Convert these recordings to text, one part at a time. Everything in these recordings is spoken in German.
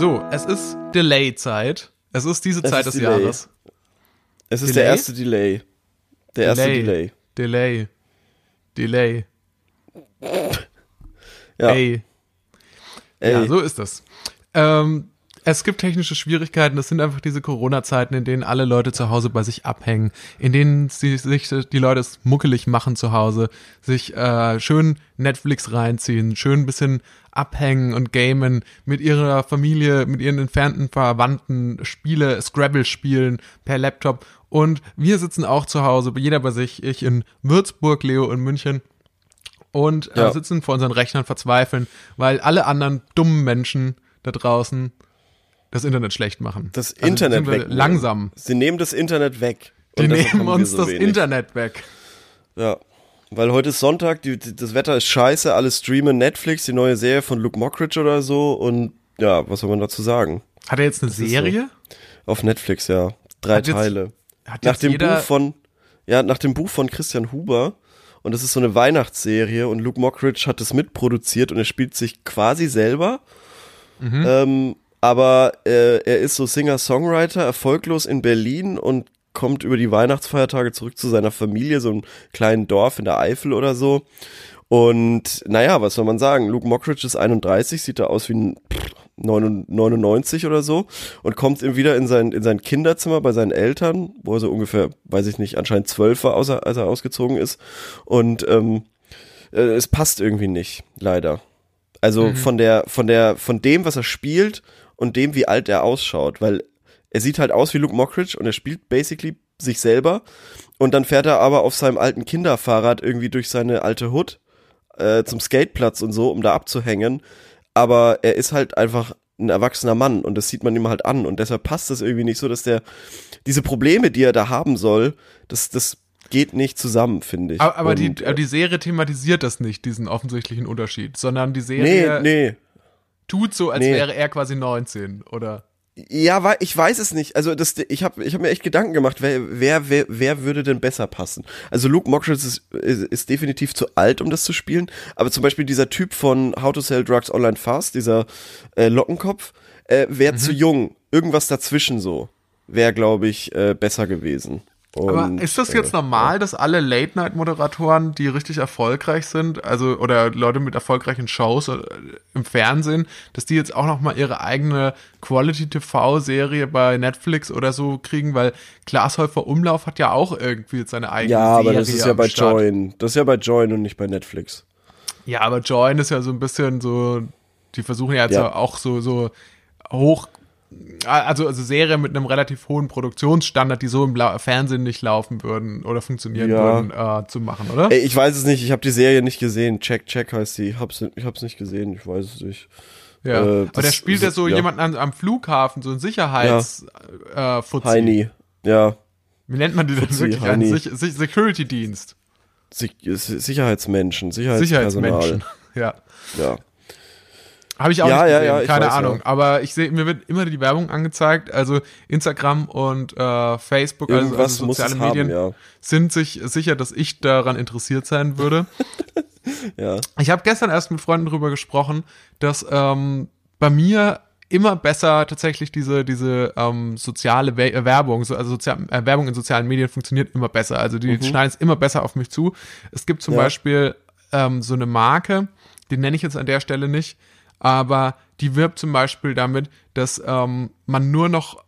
So, es ist Delay-Zeit. Es ist diese Es Zeit ist des Delay. Jahres. Es ist Delay? der erste Delay. Der erste Delay. Delay. Delay. Ja. Ey. Ey. Ja, so ist das. Ähm, es gibt technische Schwierigkeiten. Das sind einfach diese Corona-Zeiten, in denen alle Leute zu Hause bei sich abhängen, in denen sie, sich die Leute es muckelig machen zu Hause, sich äh, schön Netflix reinziehen, schön ein bisschen abhängen und gamen, mit ihrer Familie, mit ihren entfernten Verwandten Spiele, Scrabble spielen per Laptop. Und wir sitzen auch zu Hause, jeder bei sich, ich in Würzburg, Leo in München und äh, Ja. sitzen vor unseren Rechnern verzweifeln, weil alle anderen dummen Menschen da draußen das Internet schlecht machen. Das Also Internet weg. Langsam. Sie nehmen das Internet weg. Die nehmen uns so das wenig. Internet weg. Ja. Weil heute ist Sonntag, die, die, das Wetter ist scheiße, alle streamen Netflix, die neue Serie von Luke Mockridge oder so und ja, was soll man dazu sagen? Hat er jetzt eine so. Serie? Auf Netflix, ja. Drei Hat Teile. Hat nach dem Buch von ja nach dem Buch von Christian Huber und das ist so eine Weihnachtsserie und Luke Mockridge hat es mitproduziert und er spielt sich quasi selber Mhm. ähm, aber äh, er ist so Singer-Songwriter erfolglos in Berlin und kommt über die Weihnachtsfeiertage zurück zu seiner Familie so einem kleinen Dorf in der Eifel oder so und naja was soll man sagen Luke Mockridge ist 31 sieht da aus wie ein pff, 99 oder so und kommt ihm wieder in sein, in sein Kinderzimmer bei seinen Eltern, wo er so ungefähr, weiß ich nicht, anscheinend zwölf war, außer, als er ausgezogen ist. Und ähm, äh, es passt irgendwie nicht, leider. Also von der, von der, von dem, was er spielt und dem, wie alt er ausschaut, weil er sieht halt aus wie Luke Mockridge und er spielt basically sich selber und dann fährt er aber auf seinem alten Kinderfahrrad irgendwie durch seine alte Hood äh, zum Skateplatz und so, um da abzuhängen. Aber er ist halt einfach ein erwachsener Mann und das sieht man ihm halt an und deshalb passt das irgendwie nicht so, dass der diese Probleme, die er da haben soll, das das geht nicht zusammen, finde ich. aber, aber die, Und, aber äh, die Serie thematisiert das nicht, diesen offensichtlichen Unterschied, sondern die nee, Serie nee. Tut so, als Nee. wäre er quasi 19, oder? Ja, ich weiß es nicht. Also das, ich habe ich hab mir echt Gedanken gemacht, wer, wer, wer, wer würde denn besser passen? Also Luke Mockridge ist, ist, ist definitiv zu alt, um das zu spielen. Aber zum Beispiel dieser Typ von How to Sell Drugs Online Fast, dieser äh, Lockenkopf, äh, wäre Mhm. zu jung. Irgendwas dazwischen so wäre, glaube ich, äh, besser gewesen. Aber Und, ist das äh, jetzt normal, dass alle Late-Night-Moderatoren, die richtig erfolgreich sind, also oder Leute mit erfolgreichen Shows äh, im Fernsehen, dass die jetzt auch noch mal ihre eigene Quality-TV-Serie bei Netflix oder so kriegen? Weil Glashäufer Umlauf hat ja auch irgendwie jetzt seine eigene Ja, Serie aber das ist ja bei Start. Join. Das ist ja bei Join und nicht bei Netflix. Ja, aber Join ist ja so ein bisschen so, die versuchen ja jetzt Ja. auch so, so hoch, also, also Serien mit einem relativ hohen Produktionsstandard, die so im Lau Fernsehen nicht laufen würden oder funktionieren Ja. würden, äh, zu machen, oder? Ich weiß es nicht, ich habe die Serie nicht gesehen. Check, check heißt sie. Ich hab's, ich hab's nicht gesehen, ich weiß es nicht. Ja, Äh, aber der spielt ja so ja. jemanden am, am Flughafen, so ein Sicherheits äh, Fuzzi. Heini. Ja, Wie nennt man die denn Fuzzi, wirklich? Einen Heini. Sich Sich Security-Dienst. Sich- Sicherheitsmenschen, Sicherheitspersonal. Sicherheitsmenschen. Ja. Ja. Habe ich auch Ja, nicht ja, gesehen, ja, ich keine weiß, Ahnung. ja. Aber ich sehe, mir wird immer die Werbung angezeigt. Also Instagram und äh, Facebook, also, also soziale Medien, haben, ja. sind sich sicher, dass ich daran interessiert sein würde. Ja. Ich habe gestern erst mit Freunden drüber gesprochen, dass ähm, bei mir immer besser tatsächlich diese diese ähm, soziale äh, Werbung, so, also Sozial äh, Werbung in sozialen Medien funktioniert immer besser. Also die schneiden es immer besser auf mich zu. Es gibt zum Mhm. Ja. Beispiel ähm, so eine Marke, die nenne ich jetzt an der Stelle nicht, aber die wirbt zum Beispiel damit, dass ähm, man nur noch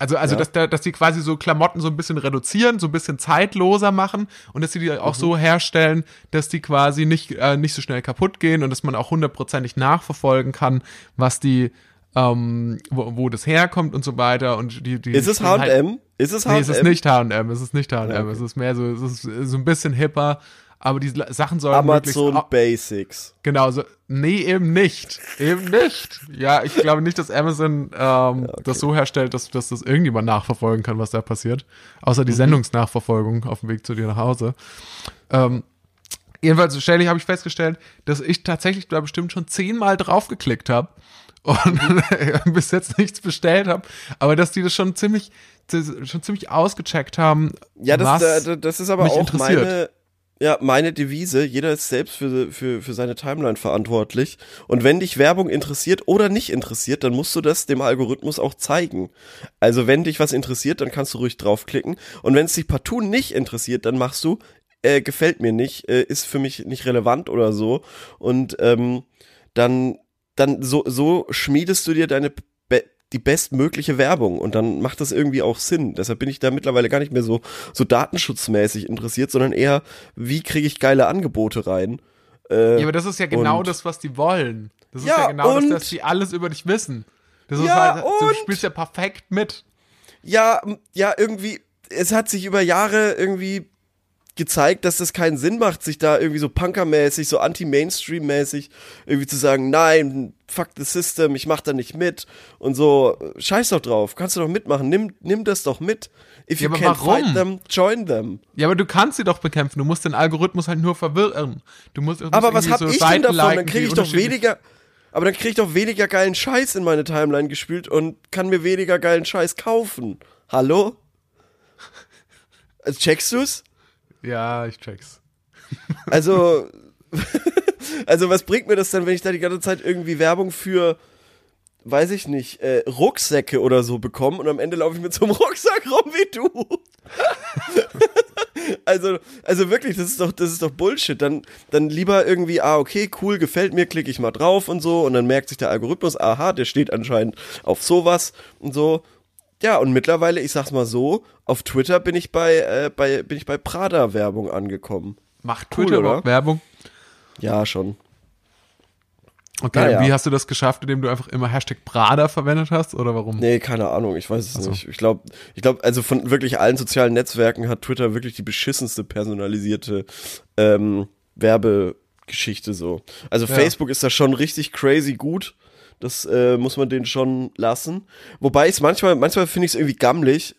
also, also Ja. dass, dass die quasi so Klamotten so ein bisschen reduzieren, so ein bisschen zeitloser machen und dass sie die auch Mhm. so herstellen, dass die quasi nicht, äh, nicht so schnell kaputt gehen und dass man auch hundertprozentig nachverfolgen kann, was die, ähm, wo, wo das herkommt und so weiter. Und die, die Ist es spielen halt- H&M? Ist es H&M? Nee, es ist nicht H&M, es ist nicht H&M, okay. es ist mehr so, es ist so ein bisschen hipper, aber die Sachen sollen Amazon Basics. Genau, so, nee, eben nicht. Eben nicht. Ja, ich glaube nicht, dass Amazon ähm, das so herstellt, dass, dass das irgendjemand nachverfolgen kann, was da passiert. Außer die Mhm. Sendungsnachverfolgung auf dem Weg zu dir nach Hause. Ähm, jedenfalls, ständig habe ich festgestellt, dass ich tatsächlich da bestimmt schon zehnmal draufgeklickt habe und bis jetzt nichts bestellt habe, aber dass die das schon ziemlich, schon ziemlich ausgecheckt haben. Ja, das, was da- das ist aber auch meine, ja, meine Devise. Jeder ist selbst für, für, für seine Timeline verantwortlich. Und wenn dich Werbung interessiert oder nicht interessiert, dann musst du das dem Algorithmus auch zeigen. Also wenn dich was interessiert, dann kannst du ruhig draufklicken. Und wenn es dich partout nicht interessiert, dann machst du, äh, gefällt mir nicht, äh, ist für mich nicht relevant oder so. Und ähm, dann, dann so, so schmiedest du dir deine die bestmögliche Werbung und dann macht das irgendwie auch Sinn. Deshalb bin ich da mittlerweile gar nicht mehr so, so datenschutzmäßig interessiert, sondern eher, wie kriege ich geile Angebote rein. Äh, Ja, aber das ist ja genau das, was die wollen. Das ist Ja, ja, genau und- das, dass die alles über dich wissen. Das ist Ja, halt, du spielst ja perfekt mit. ja, ja, irgendwie, es hat sich über Jahre irgendwie gezeigt, dass das keinen Sinn macht, sich da irgendwie so punkermäßig, so anti-Mainstream-mäßig irgendwie zu sagen, nein, fuck the system, ich mach da nicht mit und so, scheiß doch drauf, kannst du doch mitmachen, nimm, nimm das doch mit. If you can't warum? fight them, join them. Ja, aber du kannst sie doch bekämpfen. Du musst den Algorithmus halt nur verwirren. Du musst, du musst Aber was hab so ich Seiten denn davon? liken, Dann kriege die ich doch weniger, aber dann kriege ich doch weniger geilen Scheiß in meine Timeline gespült und kann mir weniger geilen Scheiß kaufen. Hallo? Äh, Checkst du's? Ja, ich check's. Also, also was bringt mir das denn, wenn ich da die ganze Zeit irgendwie Werbung für, weiß ich nicht, äh, Rucksäcke oder so bekomme und am Ende laufe ich mit so einem Rucksack rum wie du. also, also wirklich, das ist doch, das ist doch Bullshit. Dann, dann lieber irgendwie, ah, okay, cool, gefällt mir, klicke ich mal drauf und so und dann merkt sich der Algorithmus, aha, der steht anscheinend auf sowas und so. Ja, und mittlerweile, ich sag's mal so, auf Twitter bin ich bei, äh, bei, bin ich bei Prada-Werbung angekommen. Macht Cool, Twitter oder? Werbung? Ja, schon. Okay, Naja. wie hast du das geschafft, indem du einfach immer Hashtag Prada verwendet hast oder warum? Nee, keine Ahnung, ich weiß es Ach so. nicht. Ich glaube, ich glaube, also von wirklich allen sozialen Netzwerken hat Twitter wirklich die beschissenste personalisierte ähm, Werbegeschichte so. Also Ja. Facebook ist da schon richtig crazy gut. Das äh, muss man denen schon lassen. Wobei ich manchmal, manchmal finde ich es irgendwie gammelig,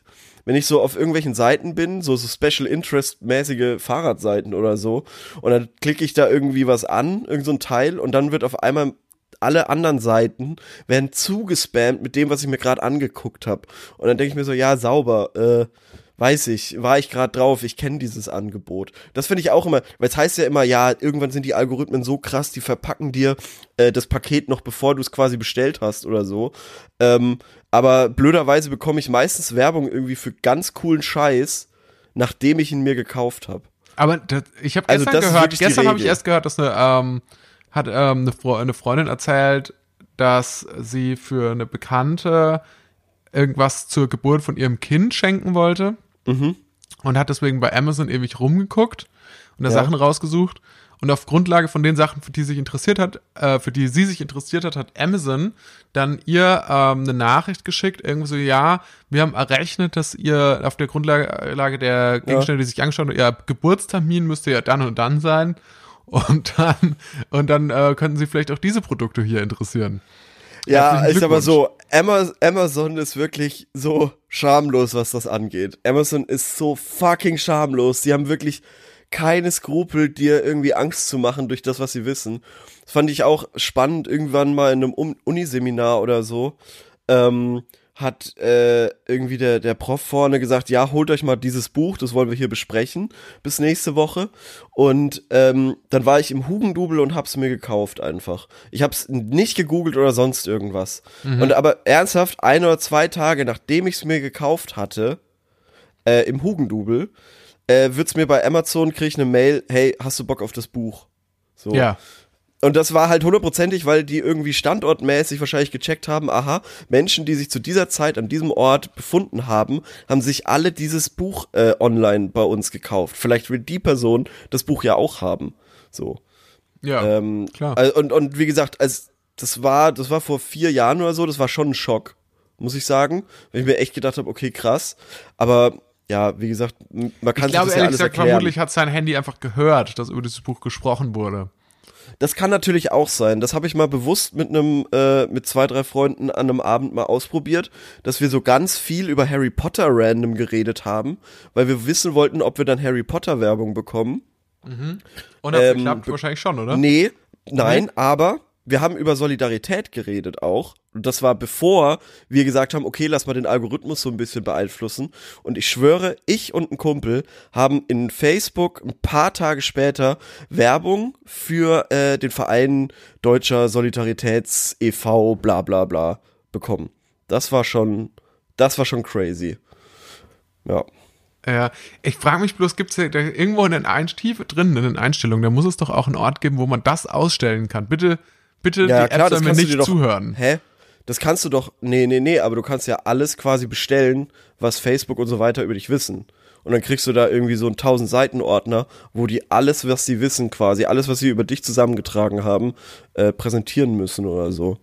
wenn ich so auf irgendwelchen Seiten bin, so, so Special Interest mäßige Fahrradseiten oder so, und dann klicke ich da irgendwie was an, irgend so Teil, und dann wird auf einmal alle anderen Seiten werden zugespammt mit dem, was ich mir gerade angeguckt habe. Und dann denke ich mir so, ja, sauber, äh, weiß ich, war ich gerade drauf, ich kenne dieses Angebot. Das finde ich auch immer, weil es heißt ja immer, ja, irgendwann sind die Algorithmen so krass, die verpacken dir äh, das Paket noch bevor du es quasi bestellt hast oder so. Ähm, aber blöderweise bekomme ich meistens Werbung irgendwie für ganz coolen Scheiß, nachdem ich ihn mir gekauft habe. Aber das, ich habe Also gestern ist gehört, gestern habe ich erst gehört, dass eine, ähm, hat ähm, eine, Fre eine Freundin erzählt, dass sie für eine Bekannte irgendwas zur Geburt von ihrem Kind schenken wollte Mhm. und hat deswegen bei Amazon ewig rumgeguckt und da Ja. Sachen rausgesucht und auf Grundlage von den Sachen, für die sich interessiert hat, äh, für die sie sich interessiert hat, hat Amazon dann ihr ähm, eine Nachricht geschickt, irgendwie so, ja, wir haben errechnet, dass ihr auf der Grundlage der Gegenstände, die sich angeschaut haben, ihr Geburtstermin müsste ja dann und dann sein und dann und dann äh, könnten sie vielleicht auch diese Produkte hier interessieren. Ja, ist aber so, Ama- Amazon ist wirklich so schamlos, was das angeht. Amazon ist so fucking schamlos. Sie haben wirklich keine Skrupel, dir irgendwie Angst zu machen durch das, was sie wissen. Das fand ich auch spannend, irgendwann mal in einem Un- Uniseminar oder so. Ähm, hat äh, irgendwie der, der Prof vorne gesagt, ja, holt euch mal dieses Buch, das wollen wir hier besprechen, bis nächste Woche. Und ähm, dann war ich im Hugendubel und hab's mir gekauft einfach. Ich hab's nicht gegoogelt oder sonst irgendwas. Und aber ernsthaft, ein oder zwei Tage, nachdem ich's mir gekauft hatte, äh, im Hugendubel, äh, wird's mir bei Amazon, krieg ich eine Mail, hey, hast du Bock auf das Buch? So. Ja. Und das war halt hundertprozentig, weil die irgendwie standortmäßig wahrscheinlich gecheckt haben, aha, Menschen, die sich zu dieser Zeit an diesem Ort befunden haben, haben sich alle dieses Buch äh, online bei uns gekauft. Vielleicht will die Person das Buch ja auch haben. So. Ja, Ähm, klar. also, und, und wie gesagt, als das war, das war vor vier Jahren oder so, das war schon ein Schock, muss ich sagen. Wenn ich mir echt gedacht habe, okay, krass. Aber ja, wie gesagt, man kann Ich glaube sich das ja ehrlich alles gesagt, erklären. vermutlich hat sein Handy einfach gehört, dass über dieses Buch gesprochen wurde. Das kann natürlich auch sein. Das habe ich mal bewusst mit einem, äh, mit zwei, drei Freunden an einem Abend mal ausprobiert, dass wir so ganz viel über Harry Potter random geredet haben, weil wir wissen wollten, ob wir dann Harry Potter Werbung bekommen. Und hat's Ähm, geklappt? Wahrscheinlich schon, oder? Nee, nein, aber wir haben über Solidarität geredet auch. Und das war bevor wir gesagt haben, okay, lass mal den Algorithmus so ein bisschen beeinflussen. Und ich schwöre, ich und ein Kumpel haben in Facebook ein paar Tage später Werbung für äh, den Verein Deutscher Solidaritäts e.V. bla bla bla bekommen. Das war schon, das war schon crazy. Ja. Ja, ich frage mich bloß, gibt es irgendwo in den Einstief drin, in den Einstellungen, da muss es doch auch einen Ort geben, wo man das ausstellen kann. Bitte, bitte, Ja, die klar, App das soll mir kannst du nicht doch- zuhören. Hä? Das kannst du doch, nee, nee, nee, aber du kannst ja alles quasi bestellen, was Facebook und so weiter über dich wissen. Und dann kriegst du da irgendwie so einen 1000 Seiten Ordner, wo die alles, was sie wissen quasi, alles, was sie über dich zusammengetragen haben, äh, präsentieren müssen oder so.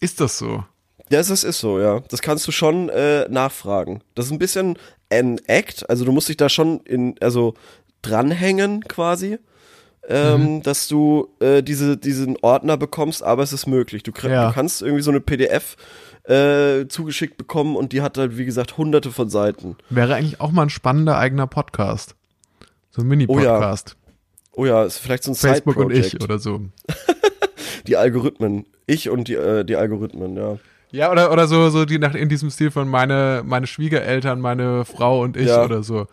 Ist das so? Ja, das ist so, ja. Das kannst du schon äh, nachfragen. Das ist ein bisschen ein Act, also du musst dich da schon in, also dranhängen quasi, ähm, Mhm. dass du äh, diese, diesen Ordner bekommst, aber es ist möglich. Du, Ja. du kannst irgendwie so eine PDF äh, zugeschickt bekommen und die hat halt, wie gesagt, hunderte von Seiten. Wäre eigentlich auch mal ein spannender eigener Podcast. So ein Mini-Podcast. Oh ja, ist vielleicht so ein Facebook und ich oder so. Die Algorithmen. Ich und die, äh, die Algorithmen, ja. Ja, oder, oder so, so die nach in diesem Stil von meine, meine Schwiegereltern, meine Frau und ich Ja. oder so.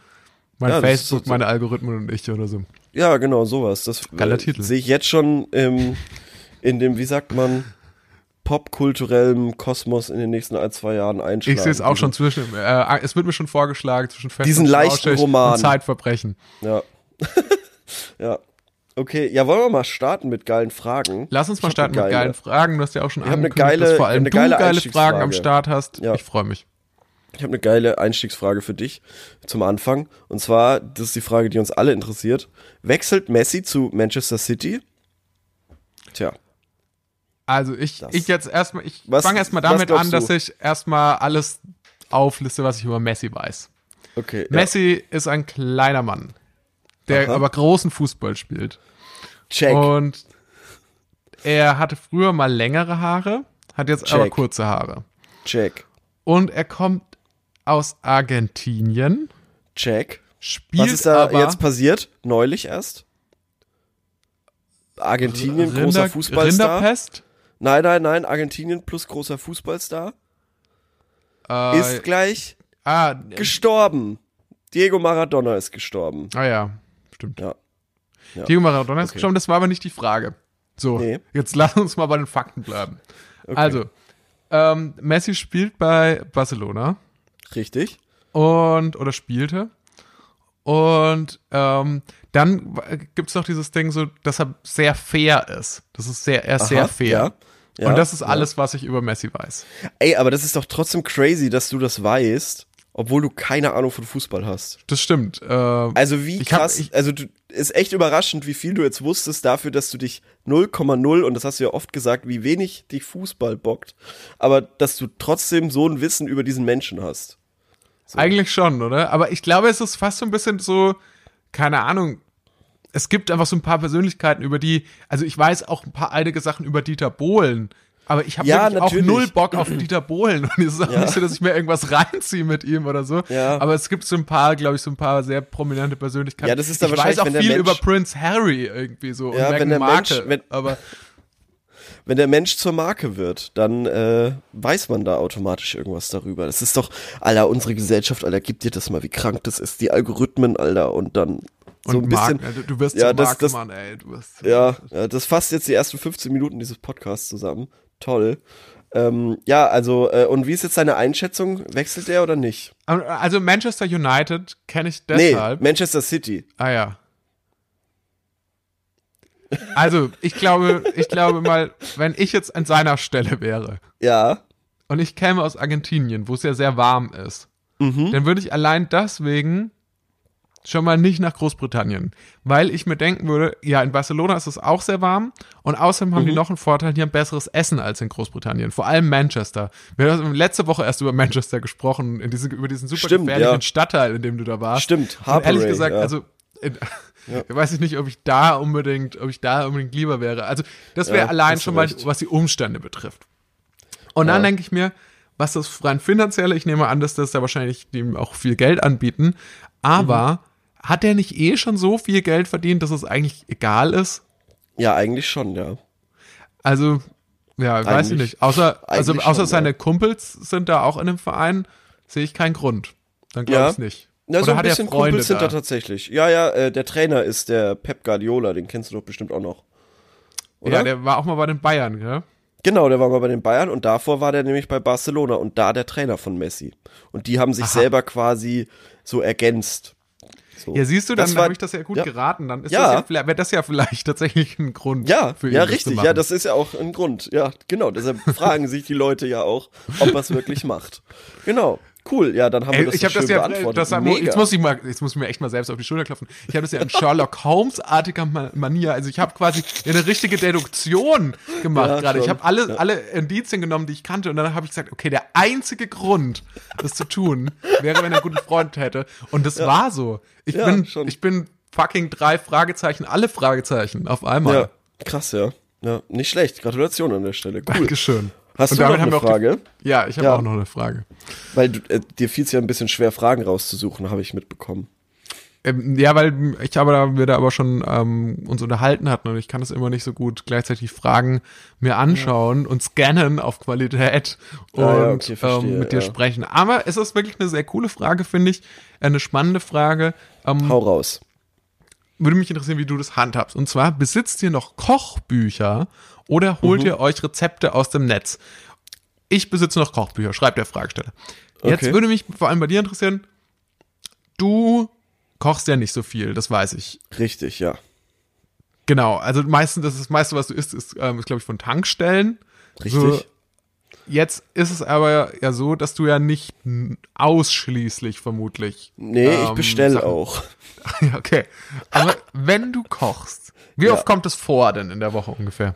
Mein Ja, Facebook, so- meine Algorithmen und ich oder so. Ja, genau, sowas. Das Geiler äh, Titel. sehe ich jetzt schon im, in dem, wie sagt man, popkulturellen Kosmos in den nächsten ein, zwei Jahren einschlagen. Ich sehe es auch schon zwischen, äh, es wird mir schon vorgeschlagen, zwischen Fest Diesen und leichten Roman. und Zeitverbrechen. Ja. ja. Okay, ja, wollen wir mal starten mit geilen Fragen? Lass uns mal starten mit geile. geilen Fragen. Du hast ja auch schon angekündigt, geile- dass vor allem eine du geile geile Fragen am. Start hast. Ja. Ich freue mich. Ich habe eine geile Einstiegsfrage für dich zum Anfang. Und zwar, das ist die Frage, die uns alle interessiert. Wechselt Messi zu Manchester City? Tja, Also ich, Das- ich jetzt erstmal, ich fange erstmal damit an, dass du? ich erstmal alles aufliste, was ich über Messi weiß. okay. Ja. Messi ist ein kleiner Mann, der Aha. aber großen Fußball spielt. Check. Und er hatte früher mal längere Haare, hat jetzt aber Check. kurze Haare. Check. Und er kommt aus Argentinien, Check. Was ist da jetzt passiert? Neulich erst? Argentinien, großer Rinder, Fußballstar. Rinderpest. Nein, nein, nein, Argentinien plus großer Fußballstar. Äh, ist gleich ah, gestorben. Diego Maradona ist gestorben. ah ja, stimmt. Ja. Ja. Diego Maradona ist Okay. gestorben, das war aber nicht die Frage. So, Nee. jetzt lass uns mal bei den Fakten bleiben. Okay. Also, ähm, Messi spielt bei Barcelona Richtig. und oder spielte. Und ähm, dann gibt es noch dieses Ding, so, dass er sehr fair ist. Das ist sehr, er ist sehr Aha, fair. Ja. Ja, und das ist ja. alles, was ich über Messi weiß. Ey, aber das ist doch trotzdem crazy, dass du das weißt, obwohl du keine Ahnung von Fußball hast. Das stimmt. Äh, Also wie Ich hab- krass, ich- also du, ist echt überraschend, wie viel du jetzt wusstest dafür, dass du dich 0,0 und das hast du ja oft gesagt, wie wenig dich Fußball bockt, aber dass du trotzdem so ein Wissen über diesen Menschen hast. Eigentlich schon, oder? Aber ich glaube, es ist fast so ein bisschen so, keine Ahnung. Es gibt einfach so ein paar Persönlichkeiten, über die, also ich weiß auch ein paar alte Sachen über Dieter Bohlen, aber ich habe Ja, natürlich. auch null Bock auf Dieter Bohlen. Und es ist auch Ja. nicht so, dass ich mir irgendwas reinziehe mit ihm oder so. Ja. Aber es gibt so ein paar, glaube ich, so ein paar sehr prominente Persönlichkeiten. Ja, das ist dann ich weiß auch viel Mensch- über Prince Harry irgendwie so Ja, und wenn der Mensch- Markle. wenn- aber Wenn der Mensch zur Marke wird, dann äh, weiß man da automatisch irgendwas darüber. Das ist doch, Alter, unsere Gesellschaft, Alter, gib dir das mal, wie krank das ist. Die Algorithmen, Alter, und dann so ein bisschen. Mark, du- wirst Ja, zum das- das- Markmann, ey. Du wirst, Ja, ja, das fasst jetzt die ersten 15 Minuten dieses Podcasts zusammen. Toll. Ähm, ja, also, äh, und wie ist jetzt deine Einschätzung? Wechselt er oder nicht? Also Manchester United kenne ich Nee, deshalb. Manchester City. Ah ja. Also, ich glaube, ich glaube mal, wenn ich jetzt an seiner Stelle wäre Ja. und ich käme aus Argentinien, wo es ja sehr warm ist, Mhm. dann würde ich allein deswegen schon mal nicht nach Großbritannien, weil ich mir denken würde, ja, in Barcelona ist es auch sehr warm und außerdem haben die Mhm. noch einen Vorteil, die haben besseres Essen als in Großbritannien, vor allem Manchester. Wir haben letzte Woche erst über Manchester gesprochen, in diese, über diesen super Stimmt, gefährlichen ja. Stadtteil, in dem du da warst. Stimmt, und ehrlich gesagt, ja. also in, weiß ich nicht, ob ich da unbedingt, ob ich da unbedingt lieber wäre. Also das wäre Ja, allein schon mal, was die Umstände betrifft. Und dann Ja. denke ich mir, was das rein finanzielle, ich nehme an, dass das da wahrscheinlich dem auch viel Geld anbieten, aber Mhm. Hat der nicht eh schon so viel Geld verdient, dass es eigentlich egal ist? Ja, eigentlich schon, ja. Also, ja, weiß ich Eigentlich- nicht. Außer, also, eigentlich außer schon, seine ja. Kumpels sind da auch in dem Verein, sehe ich keinen Grund. Dann glaube Ja. ich nicht. Na, Oder so ein hat er bisschen Freunde Kumpels sind da da? tatsächlich. Ja, ja, äh, der Trainer ist der Pep Guardiola, den kennst du doch bestimmt auch noch. Oder? Ja, der war auch mal bei den Bayern, gell? Genau, der war mal bei den Bayern und davor war der nämlich bei Barcelona und da der Trainer von Messi. Und die haben sich Aha. selber quasi so ergänzt. So. Ja, siehst du, dann habe ich das ja gut ja. geraten. Dann ist Ja. das ja, vielleicht- wäre das ja vielleicht tatsächlich ein Grund Ja, für ja, richtig. Ja, das ist ja auch ein Grund. Ja, genau. Deshalb fragen sich die Leute ja auch, ob es wirklich macht. Genau. Cool. Ja, dann haben wir Ey, das ich so habe das ja, beantwortet. das, Mega. jetzt muss ich mal, jetzt muss ich mir echt mal selbst auf die Schulter klopfen. Ich habe das ja in Sherlock Holmes-artiger Ma- Manier, also ich habe quasi eine richtige Deduktion gemacht Ja, gerade. Ich habe alle, alle Indizien genommen, die ich kannte und dann habe ich gesagt, okay, der einzige Grund, das zu tun, wäre, wenn er einen guten Freund hätte. Und das war so. Ich Ja, bin, schon. ich bin fucking drei Fragezeichen, alle Fragezeichen auf einmal. ja, krass, ja. Ja, nicht schlecht. Gratulation an der Stelle. Cool. Dankeschön. Hast Und du noch eine auch die- Frage? Ja, ich habe Ja. auch noch eine Frage. Weil du, äh, dir fiel es ja ein bisschen schwer, Fragen rauszusuchen, habe ich mitbekommen. Ähm, ja, weil ich aber da, wir da aber schon ähm, uns unterhalten hatten und ich kann das immer nicht so gut gleichzeitig Fragen mir anschauen und scannen auf Qualität und ja, okay, verstehe, ähm, mit dir ja. sprechen. Aber es ist wirklich eine sehr coole Frage, finde ich. Eine spannende Frage. Ähm, Hau raus. würde mich interessieren, wie du das handhabst. Und zwar, besitzt ihr noch Kochbücher oder holt Mhm. ihr euch Rezepte aus dem Netz? Ich besitze noch Kochbücher, schreibt der Fragesteller. Jetzt Okay. würde mich vor allem bei dir interessieren, du kochst ja nicht so viel, das weiß ich. Richtig, ja. Genau, also meistens, das, ist das meiste, was du isst, ist, ähm, glaube ich, von Tankstellen. Richtig. So, jetzt ist es aber ja so, dass du ja nicht ausschließlich vermutlich. Nee, ich ähm, bestelle Sachen- auch. Okay. Aber wenn du kochst, wie Ja. oft kommt es vor denn in der Woche ungefähr?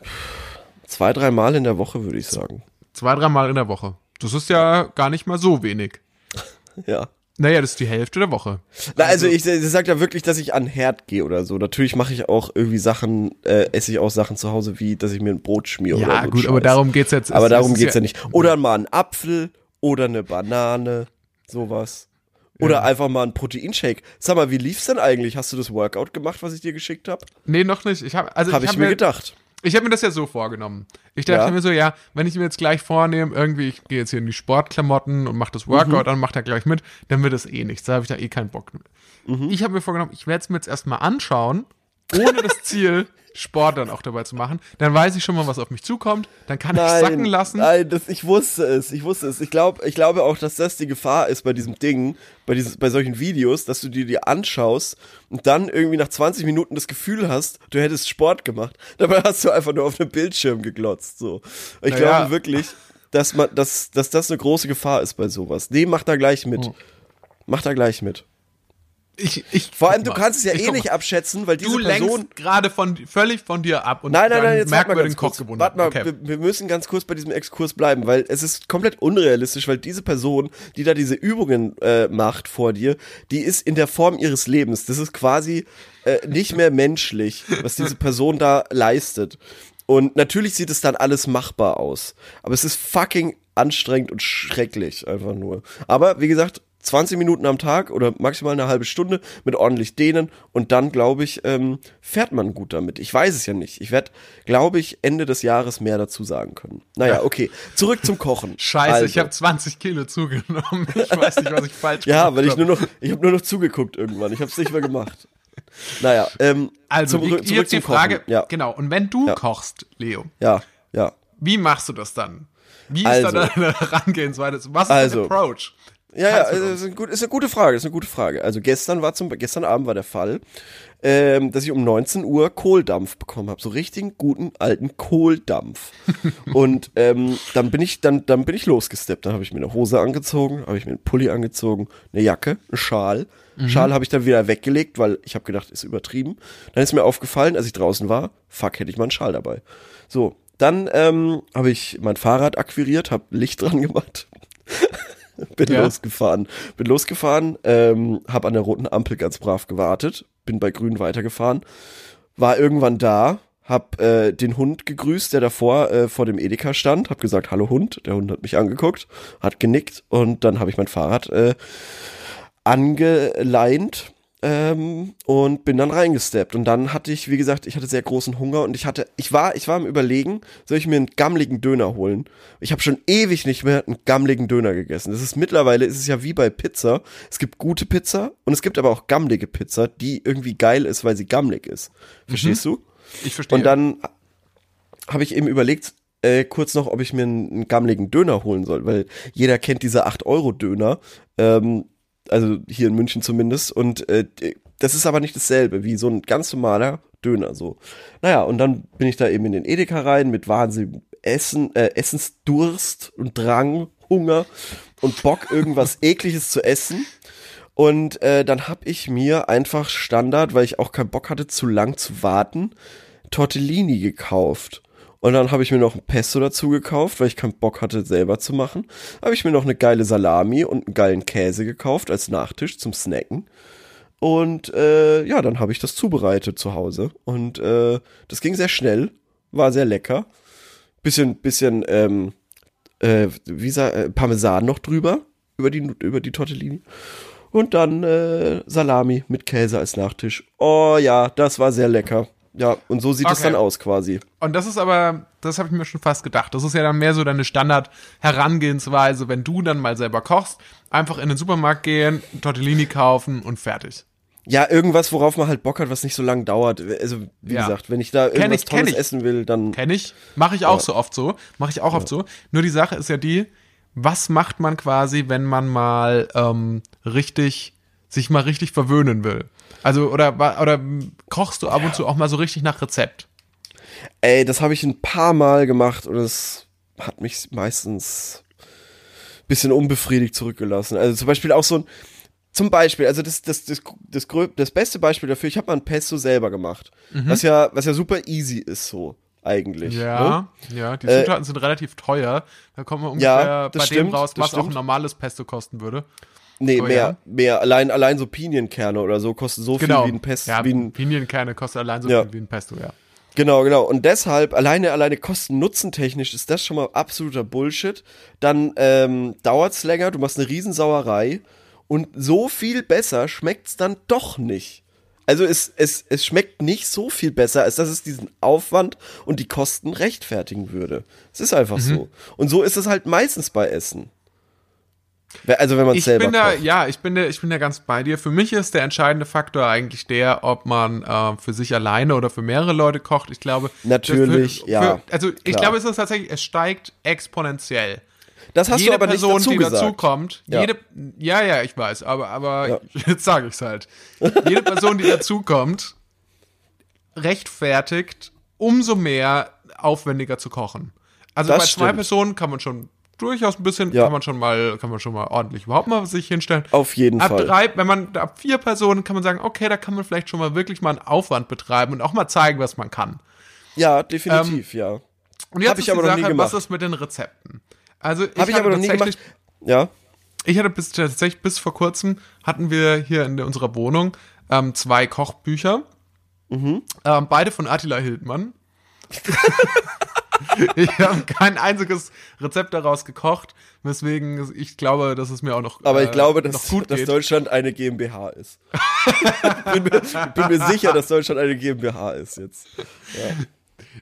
Zwei, drei Mal in der Woche, würde ich sagen. Zwei, dreimal in der Woche. Das ist ja gar nicht mal so wenig. Ja. Naja, das ist die Hälfte der Woche. Na, also ich, ich sag da wirklich, dass ich an Herd gehe oder so. Natürlich mache ich auch irgendwie Sachen, äh, esse ich auch Sachen zu Hause, wie dass ich mir ein Brot schmiere oder Ja, so gut, Scheiß. aber darum geht's jetzt. Aber Es- darum es geht's ja, nicht. Oder mal ein Apfel oder eine Banane, sowas. Oder Ja. einfach mal ein Proteinshake. Sag mal, wie lief's denn eigentlich? Hast du das Workout gemacht, was ich dir geschickt habe? Nee, noch nicht. Ich habe also Habe ich ich hab mir gedacht. Ich habe mir das ja so vorgenommen. Ich dachte Ja. mir so, ja, wenn ich mir jetzt gleich vornehme, irgendwie, ich gehe jetzt hier in die Sportklamotten und mache das Workout Mhm. an, mache da gleich mit, dann wird das eh nichts. Da habe ich da eh keinen Bock. Mhm. Ich habe mir vorgenommen, ich werde es mir jetzt erstmal anschauen, ohne das Ziel, Sport dann auch dabei zu machen. Dann weiß ich schon mal, was auf mich zukommt. Dann kann ich sacken lassen. Nein, das, ich wusste es, ich wusste es. Ich glaube ich glaube auch, dass das die Gefahr ist bei diesem Ding, bei, dieses, bei solchen Videos, dass du dir die anschaust und dann irgendwie nach 20 Minuten das Gefühl hast, du hättest Sport gemacht. Dabei hast du einfach nur auf dem Bildschirm geglotzt. So. Ich Naja. glaube wirklich, dass, man, dass, dass das eine große Gefahr ist bei sowas. Nee, mach da gleich mit. Oh. Mach da gleich mit. Ich, ich, Vor allem, du kannst es ja eh nicht abschätzen, weil diese Du Person. lenkst gerade von völlig von dir ab und Nein, nein, nein, jetzt merkt warte man mal den kurz. Kochgewunder. Warte mal, okay. wir, wir müssen ganz kurz bei diesem Exkurs bleiben, weil es ist komplett unrealistisch, weil diese Person, die da diese Übungen äh, macht vor dir, die ist in der Form ihres Lebens. Das ist quasi äh, nicht mehr menschlich, was diese Person da leistet. Und natürlich sieht es dann alles machbar aus. Aber es ist fucking anstrengend und schrecklich, einfach nur. Aber wie gesagt, 20 Minuten am Tag oder maximal eine halbe Stunde mit ordentlich dehnen und dann, glaube ich, ähm, fährt man gut damit. Ich weiß es ja nicht. Ich werde, glaube ich, Ende des Jahres mehr dazu sagen können. Naja, okay. Zurück zum Kochen. Scheiße, also, ich habe 20 Kilo zugenommen. Ich weiß nicht, was ich falsch Ja, gemacht weil ich nur noch, ich habe nur noch zugeguckt irgendwann. Ich habe es nicht mehr gemacht. Naja, ähm, Also, zum, wie, zurück jetzt die Frage. Ja, genau, und wenn du Ja. kochst, Leo, ja, ja. wie machst du das dann? Wie ist Also. da deine Herangehensweise? Was ist Also. dein Approach? Ja, ja, also ist, eine gute, ist eine gute Frage, ist eine gute Frage. Also gestern war zum gestern Abend war der Fall, ähm, dass ich um 19 Uhr Kohldampf bekommen habe, so richtigen guten alten Kohldampf. und ähm, dann bin ich dann dann bin ich losgesteppt, dann habe ich mir eine Hose angezogen, habe ich mir einen Pulli angezogen, eine Jacke, einen Schal. Schal habe ich dann wieder weggelegt, weil ich habe gedacht, ist übertrieben. Dann ist mir aufgefallen, als ich draußen war, fuck, hätte ich mal einen Schal dabei. So, dann ähm, habe ich mein Fahrrad akquiriert, habe Licht dran gemacht bin Ja. losgefahren. Bin losgefahren, ähm, habe an der roten Ampel ganz brav gewartet, bin bei grün weitergefahren, war irgendwann da, hab äh, den Hund gegrüßt, der davor äh, vor dem Edeka stand, hab gesagt, hallo Hund, der Hund hat mich angeguckt, hat genickt und dann habe ich mein Fahrrad äh, angeleint ähm, und bin dann reingesteppt und dann hatte ich, wie gesagt, ich hatte sehr großen Hunger und ich hatte, ich war, ich war am überlegen, soll ich mir einen gammligen Döner holen? Ich habe schon ewig nicht mehr einen gammligen Döner gegessen. Das ist mittlerweile, ist es ja wie bei Pizza. Es gibt gute Pizza und es gibt aber auch gammlige Pizza, die irgendwie geil ist, weil sie gammlig ist. Verstehst du? Ich verstehe. Und dann habe ich eben überlegt, äh, kurz noch, ob ich mir einen, einen gammligen Döner holen soll, weil jeder kennt diese 8-Euro-Döner, ähm, also hier in München zumindest, und äh, das ist aber nicht dasselbe wie so ein ganz normaler Döner so. Naja, und dann bin ich da eben in den Edeka rein mit Wahnsinn Essen, äh, Essensdurst und Drang, Hunger und Bock, irgendwas ekliges zu essen. Und äh, dann hab ich mir einfach Standard, weil ich auch keinen Bock hatte, zu lang zu warten, Tortellini gekauft. Und dann habe ich mir noch ein Pesto dazu gekauft, weil ich keinen Bock hatte, selber zu machen. Habe ich mir noch eine geile Salami und einen geilen Käse gekauft als Nachtisch zum Snacken. Und äh, ja, dann habe ich das zubereitet zu Hause. Und äh, das ging sehr schnell, war sehr lecker. Bisschen, bisschen, ähm, äh, wie sa äh, Parmesan noch drüber, über die, über die Tortellini. Und dann äh, Salami mit Käse als Nachtisch. Oh ja, das war sehr lecker. Ja, und so sieht es Okay. dann aus quasi. Und das ist aber, das habe ich mir schon fast gedacht. Das ist ja dann mehr so deine Standard-Herangehensweise, wenn du dann mal selber kochst, einfach in den Supermarkt gehen, Tortellini kaufen und fertig. Ja, irgendwas, worauf man halt Bock hat, was nicht so lange dauert. Also, wie Ja. gesagt, wenn ich da Kenn irgendwas ich, kenn Tolles ich. essen will, dann. Kenne ich. Mache ich auch so oft so. Mache ich auch oft so. Nur die Sache ist ja die, was macht man quasi, wenn man mal ähm, richtig, sich mal richtig verwöhnen will? Also, oder, oder kochst du ab und zu auch mal so richtig nach Rezept? Ey, das habe ich ein paar Mal gemacht und es hat mich meistens ein bisschen unbefriedigt zurückgelassen. Also zum Beispiel auch so ein, zum Beispiel, also das, das, das, das, das beste Beispiel dafür, ich habe mal ein Pesto selber gemacht. Was ja, was ja super easy ist so, eigentlich. Ne? Mhm. Ja, ja, die Äh, Zutaten sind relativ teuer. Da kommt man ungefähr Ja, bei dem stimmt, raus, das was auch ein stimmt. normales Pesto kosten würde. Nee, Oh, mehr, ja. mehr. Allein, allein so Pinienkerne oder so kosten so Genau. viel wie ein Pesto. ja, wie ein, Pinienkerne kostet allein so Ja. viel wie ein Pesto, ja. Genau, genau. Und deshalb, alleine, alleine kosten-nutzen-technisch ist das schon mal absoluter Bullshit. Dann ähm, dauert's länger, du machst eine Riesensauerei und so viel besser schmeckt's dann doch nicht. Also es, es, es schmeckt nicht so viel besser, als dass es diesen Aufwand und die Kosten rechtfertigen würde. Es ist einfach Mhm. so. Und so ist es halt meistens bei Essen. Also wenn man Ich selber bin da, ja, ich bin da, ich bin da ganz bei dir. Für mich ist der entscheidende Faktor eigentlich der, ob man äh, für sich alleine oder für mehrere Leute kocht. Ich glaube, Natürlich, für, für, ja, Also ich klar. glaube, es ist tatsächlich, es steigt exponentiell. Das hast jede du aber Person, nicht dazu die gesagt. dazukommt, Ja. jede, ja, ja, ich weiß, aber, aber Ja. jetzt sage ich's halt. Jede Person, die dazukommt, rechtfertigt, umso mehr aufwendiger zu kochen. Also Das bei zwei stimmt. Personen kann man schon durchaus ein bisschen, Ja. kann man schon mal, kann man schon mal ordentlich überhaupt mal sich hinstellen. Auf jeden ab Fall. drei, wenn man ab vier Personen kann man sagen, okay, da kann man vielleicht schon mal wirklich mal einen Aufwand betreiben und auch mal zeigen, was man kann. Ja, definitiv, ja. Und jetzt Hab ich ist aber die noch nie Sache, was ist mit den Rezepten? Also ich Habe ich aber noch nie tatsächlich- gemacht. Ja. ich hatte bis tatsächlich bis vor kurzem hatten wir hier in unserer Wohnung ähm, zwei Kochbücher, Mhm. ähm, beide von Attila Hildmann. ich habe kein einziges Rezept daraus gekocht, weswegen ich glaube, dass es mir auch noch Aber äh, ich glaube, noch dass, gut dass. Deutschland eine GmbH ist. bin, mir, bin mir sicher, dass Deutschland eine GmbH ist jetzt.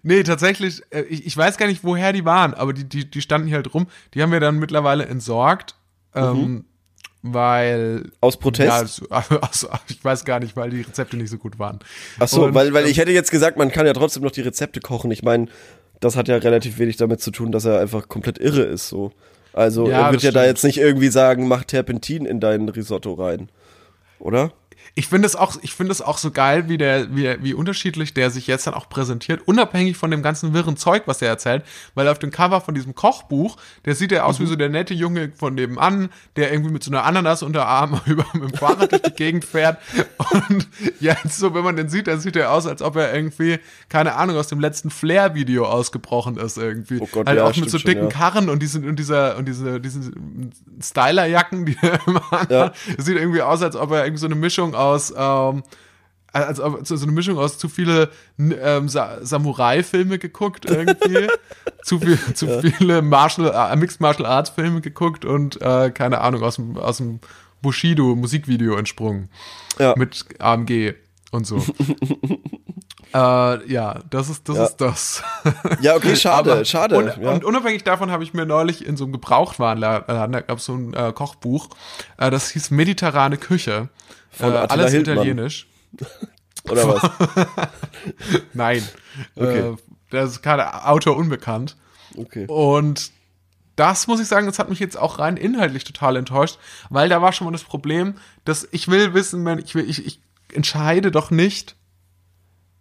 Nee, tatsächlich, äh, ich, ich weiß gar nicht, woher die waren, aber die, die, die standen hier halt rum. Die haben wir dann mittlerweile entsorgt, ähm, weil Aus Protest? Ja, also, also, ich weiß gar nicht, weil die Rezepte nicht so gut waren. Ach so, Und, weil, weil ähm, ich hätte jetzt gesagt, man kann ja trotzdem noch die Rezepte kochen. Ich meine, das hat ja relativ wenig damit zu tun, dass er einfach komplett irre ist, so. Also Ja, er wird ja da jetzt nicht irgendwie sagen, mach Terpentin in dein Risotto rein. Oder? Ich finde es auch, ich finde es auch so geil, wie der, wie, wie unterschiedlich der sich jetzt dann auch präsentiert, unabhängig von dem ganzen wirren Zeug, was er erzählt, weil auf dem Cover von diesem Kochbuch, der sieht ja aus wie so der nette Junge von nebenan, der irgendwie mit so einer Ananas unter Arm über mit dem Fahrrad durch die Gegend fährt und jetzt so, wenn man den sieht, dann sieht er aus, als ob er irgendwie, keine Ahnung, aus dem letzten Flair-Video ausgebrochen ist irgendwie. Oh Gott, halt ja, auch mit so schon, dicken ja. Karren und diesen, und dieser, und diese, diesen Stylerjacken, die er immer. Ja. Es sieht irgendwie aus, als ob er irgendwie so eine Mischung aus, ähm, als ob so eine Mischung aus zu viele ähm, Sa Samurai-Filme geguckt irgendwie, zu, viel, zu viele Martial, äh, Mixed Martial Arts Filme geguckt und äh, keine Ahnung aus dem aus dem Bushido Musikvideo entsprungen Ja. mit AMG und so. äh, ja, das ist das Ja. ist das. Ja, okay, schade, Aber- schade. Und, ja. und unabhängig davon habe ich mir neulich in so einem Gebrauchtwarenladen, da gab es so ein äh, Kochbuch, äh, das hieß Mediterrane Küche. Von äh, alles Hildmann. italienisch. Oder was? Nein. Okay. Äh, das ist gerade Autor unbekannt. Okay. Und das muss ich sagen, das hat mich jetzt auch rein inhaltlich total enttäuscht, weil da war schon mal das Problem, dass ich will wissen, wenn ich will, ich, ich entscheide doch nicht,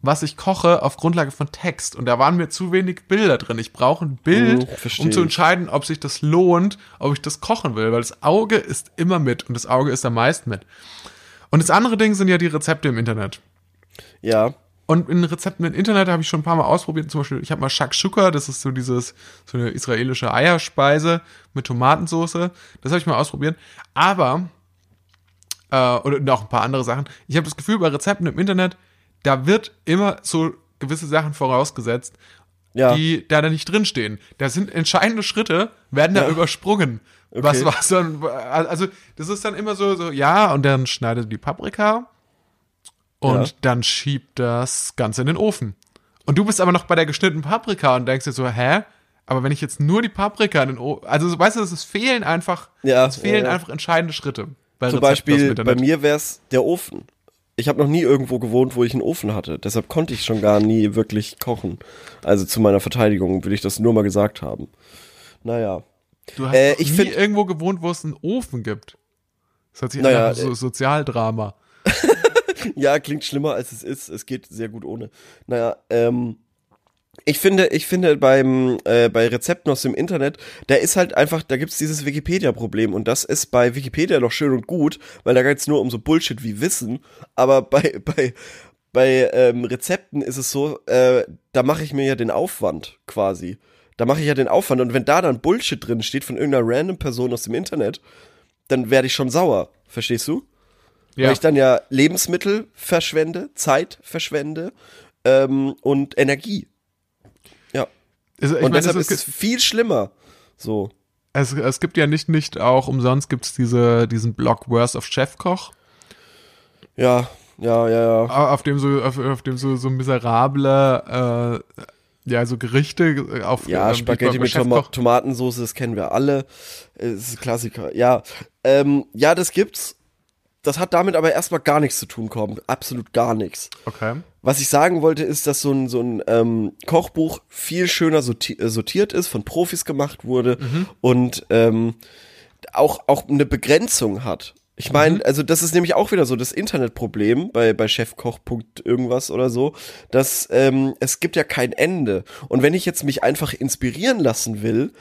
was ich koche auf Grundlage von Text. Und da waren mir zu wenig Bilder drin. Ich brauche ein Bild, versteh um zu entscheiden, ob sich das lohnt, ob ich das kochen will, weil das Auge ist immer mit und das Auge ist am meisten mit. Und das andere Ding sind ja die Rezepte im Internet. Ja. Und in Rezepten im Internet habe ich schon ein paar Mal ausprobiert. Zum Beispiel, ich habe mal Shakshuka, das ist so dieses, so eine israelische Eierspeise mit Tomatensauce. Das habe ich mal ausprobiert. Aber, äh, oder noch ein paar andere Sachen. Ich habe das Gefühl, bei Rezepten im Internet, da wird immer so gewisse Sachen vorausgesetzt, Ja. die da, nicht drinstehen. Da sind entscheidende Schritte, werden da Ja. übersprungen. Was Okay. was dann, also das ist dann immer so, so, ja, und dann schneidet die Paprika und Ja. dann schiebt das Ganze in den Ofen. Und du bist aber noch bei der geschnittenen Paprika und denkst dir so, hä? Aber wenn ich jetzt nur die Paprika in den Ofen, also so, weißt du, es fehlen einfach, Ja, es fehlen einfach entscheidende Schritte. Bei Zum Beispiel bei mir wär's der Ofen. Ich habe noch nie irgendwo gewohnt, wo ich einen Ofen hatte. Deshalb konnte ich schon gar nie wirklich kochen. Also zu meiner Verteidigung will ich das nur mal gesagt haben. Naja. Du hast äh, noch ich nie find- irgendwo gewohnt, wo es einen Ofen gibt. Das hört sich Naja, nach so äh, Sozialdrama. Ja, klingt schlimmer als es ist. Es geht sehr gut ohne. Naja, ähm. Ich finde, ich finde beim äh, bei Rezepten aus dem Internet, da ist halt einfach, da gibt's dieses Wikipedia-Problem und das ist bei Wikipedia noch schön und gut, weil da geht's nur um so Bullshit wie Wissen. Aber bei bei bei ähm, Rezepten ist es so, äh, da mache ich mir ja den Aufwand quasi. Da mache ich ja den Aufwand und wenn da dann Bullshit drin steht von irgendeiner random Person aus dem Internet, dann werde ich schon sauer. Verstehst du? Ja. Weil ich dann ja Lebensmittel verschwende, Zeit verschwende ähm, und Energie. Also, und meine, deshalb es, ist es viel schlimmer. So. es, es gibt ja nicht, nicht auch umsonst gibt's diese, diesen Blog Worst of Chefkoch, Ja, ja, ja, ja. auf dem so, auf, auf dem so, so miserable, äh, ja, so Gerichte auf Ja, ähm, Spaghetti mit Toma Tomatensauce, das kennen wir alle. Äh, Das ist ein Klassiker. Ja, ähm, ja, das gibt's. Das hat damit aber erstmal gar nichts zu tun, Korben. Absolut gar nichts. Okay. Was ich sagen wollte, ist, dass so ein, so ein ähm, Kochbuch viel schöner äh, sortiert ist, von Profis gemacht wurde und ähm, auch, auch eine Begrenzung hat. Ich meine, also das ist nämlich auch wieder so das Internetproblem bei, bei Chefkoch. irgendwas oder so, dass ähm, es gibt ja kein Ende. Und wenn ich jetzt mich einfach inspirieren lassen will,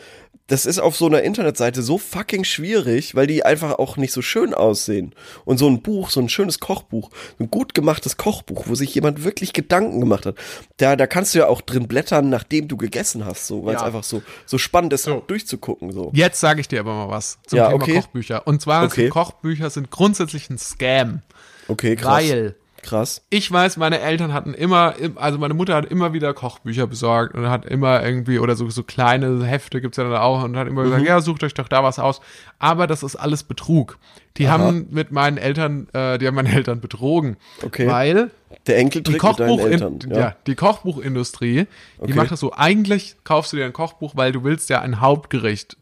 das ist auf so einer Internetseite so fucking schwierig, weil die einfach auch nicht so schön aussehen. Und so ein Buch, so ein schönes Kochbuch, ein gut gemachtes Kochbuch, wo sich jemand wirklich Gedanken gemacht hat, da, da kannst du ja auch drin blättern, nachdem du gegessen hast, so, weil es Ja. einfach so, so spannend ist, So. durchzugucken, so. Jetzt sage ich dir aber mal was zum Ja, Thema okay. Kochbücher. Und zwar Okay. sind Kochbücher sind grundsätzlich ein Scam. Okay, krass. Weil Krass. ich weiß, meine Eltern hatten immer, also meine Mutter hat immer wieder Kochbücher besorgt und hat immer irgendwie, oder so, so kleine Hefte gibt's ja dann auch und hat immer Mhm. gesagt, ja, sucht euch doch da was aus. Aber das ist alles Betrug. Die haben mit meinen Eltern, äh, die haben meine Eltern betrogen. Okay. Weil Der die, Enkeltrick mit Kochbuch Eltern. ja. die Kochbuchindustrie, die Okay. macht das so, eigentlich kaufst du dir ein Kochbuch, weil du willst ja ein Hauptgericht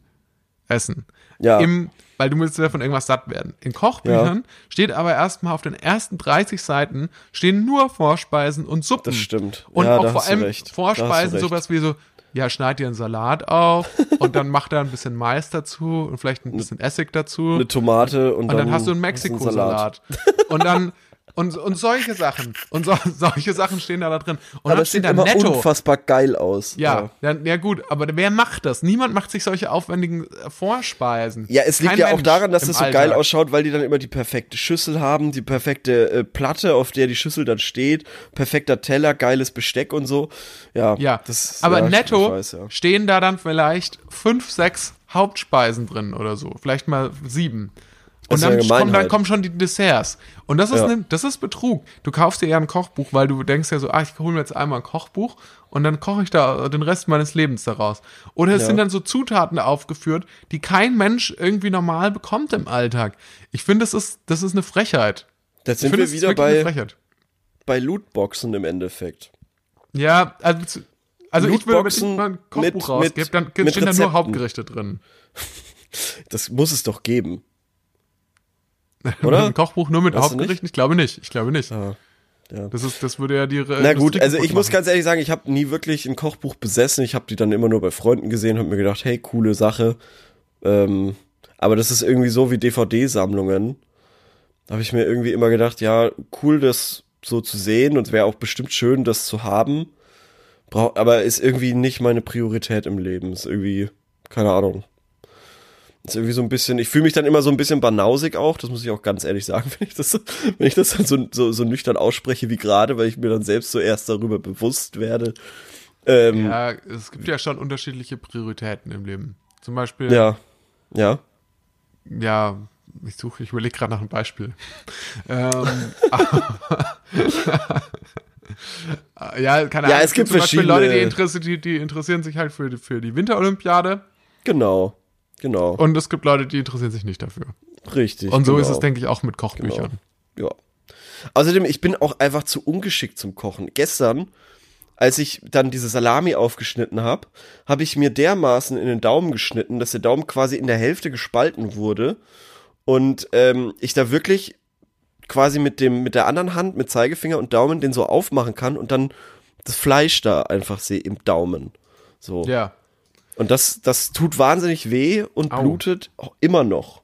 essen. Ja. Im, weil du willst ja von irgendwas satt werden. In Kochbüchern steht aber erstmal auf den ersten 30 Seiten stehen nur Vorspeisen und Suppen. Das stimmt. Und Ja, auch vor allem recht. Vorspeisen, sowas wie so ja, schneid dir einen Salat auf und dann mach da ein bisschen Mais dazu und vielleicht ein bisschen Essig dazu. Eine Tomate und, Und dann hast du einen. Mexiko-Salat. Und dann, und, und solche Sachen. Und so, solche Sachen stehen da, da drin. Und Aber steht sieht immer netto. unfassbar geil aus. Ja, ja, ja gut, aber wer macht das? Niemand macht sich solche aufwendigen äh, Vorspeisen. Ja, es liegt Kein ja auch Mensch daran, dass das so Alltag. geil ausschaut, weil die dann immer die perfekte Schüssel haben, die perfekte äh, Platte, auf der die Schüssel dann steht, perfekter Teller, geiles Besteck und so. Ja, Ja, das, aber ja, netto weiß, ja. stehen da dann vielleicht fünf, sechs Hauptspeisen drin oder so. Vielleicht mal sieben. Das Und ja dann, kommen, dann kommen schon die Desserts. Und das ist, Ja. ne, das ist Betrug. Du kaufst dir ja ein Kochbuch, weil du denkst ja so, ah, ich hole mir jetzt einmal ein Kochbuch und dann koche ich da den Rest meines Lebens daraus. Oder es Ja. sind dann so Zutaten aufgeführt, die kein Mensch irgendwie normal bekommt im Alltag. Ich finde, das ist, das ist eine Frechheit. Ich sind wir das wieder bei, bei Lootboxen im Endeffekt. Ja, also, also ich würde, wenn ich Lootboxen mal ein Kochbuch mit- rausgebe, dann mit stehen da nur. Hauptgerichte drin. Das muss es doch geben. Oder? Ein Kochbuch nur mit Weißt Hauptgerichten? Ich glaube nicht. Ich glaube nicht. Ja. Ja. Das ist, das würde ja die. Na gut, also ich muss machen. ganz ehrlich sagen, ich habe nie wirklich ein Kochbuch besessen. Ich habe die dann immer nur bei Freunden gesehen, habe mir gedacht, hey, coole Sache. Ähm, aber das ist irgendwie so wie DVD-Sammlungen. Da habe ich mir irgendwie immer gedacht, ja, cool, das so zu sehen und wäre auch bestimmt schön, das zu haben. Brauch, aber ist irgendwie nicht meine Priorität im Leben. Ist irgendwie, keine Ahnung. Ist irgendwie so ein bisschen, ich fühle mich dann immer so ein bisschen banausig auch, das muss ich auch ganz ehrlich sagen, wenn ich das, so- wenn ich das dann so, so, so nüchtern ausspreche wie gerade, weil ich mir dann selbst so erst darüber bewusst werde. Ähm, ja. Ja, es gibt ja schon unterschiedliche Prioritäten im Leben. Zum Beispiel, ja, ja. ja, ich suche, ich überlege gerade nach einem Beispiel. ähm, ja, keine Ja, Ahnung. es gibt zum Beispiel Leute, die, interessieren, die, die interessieren sich halt für, die- für die Winterolympiade Genau, genau, und es gibt Leute, die interessieren sich nicht dafür. richtig. Und so genau. ist es, denke ich, auch mit Kochbüchern. Ja. Außerdem, ich bin auch einfach zu ungeschickt zum Kochen. Gestern, als ich dann diese Salami aufgeschnitten habe, habe ich mir dermaßen in den Daumen geschnitten, dass der Daumen quasi in der Hälfte gespalten wurde und ähm, ich da wirklich quasi mit dem mit der anderen Hand mit Zeigefinger und Daumen den so aufmachen kann und dann das Fleisch da einfach sehe im Daumen. So. Ja. Und das das tut wahnsinnig weh und Au. blutet auch immer noch.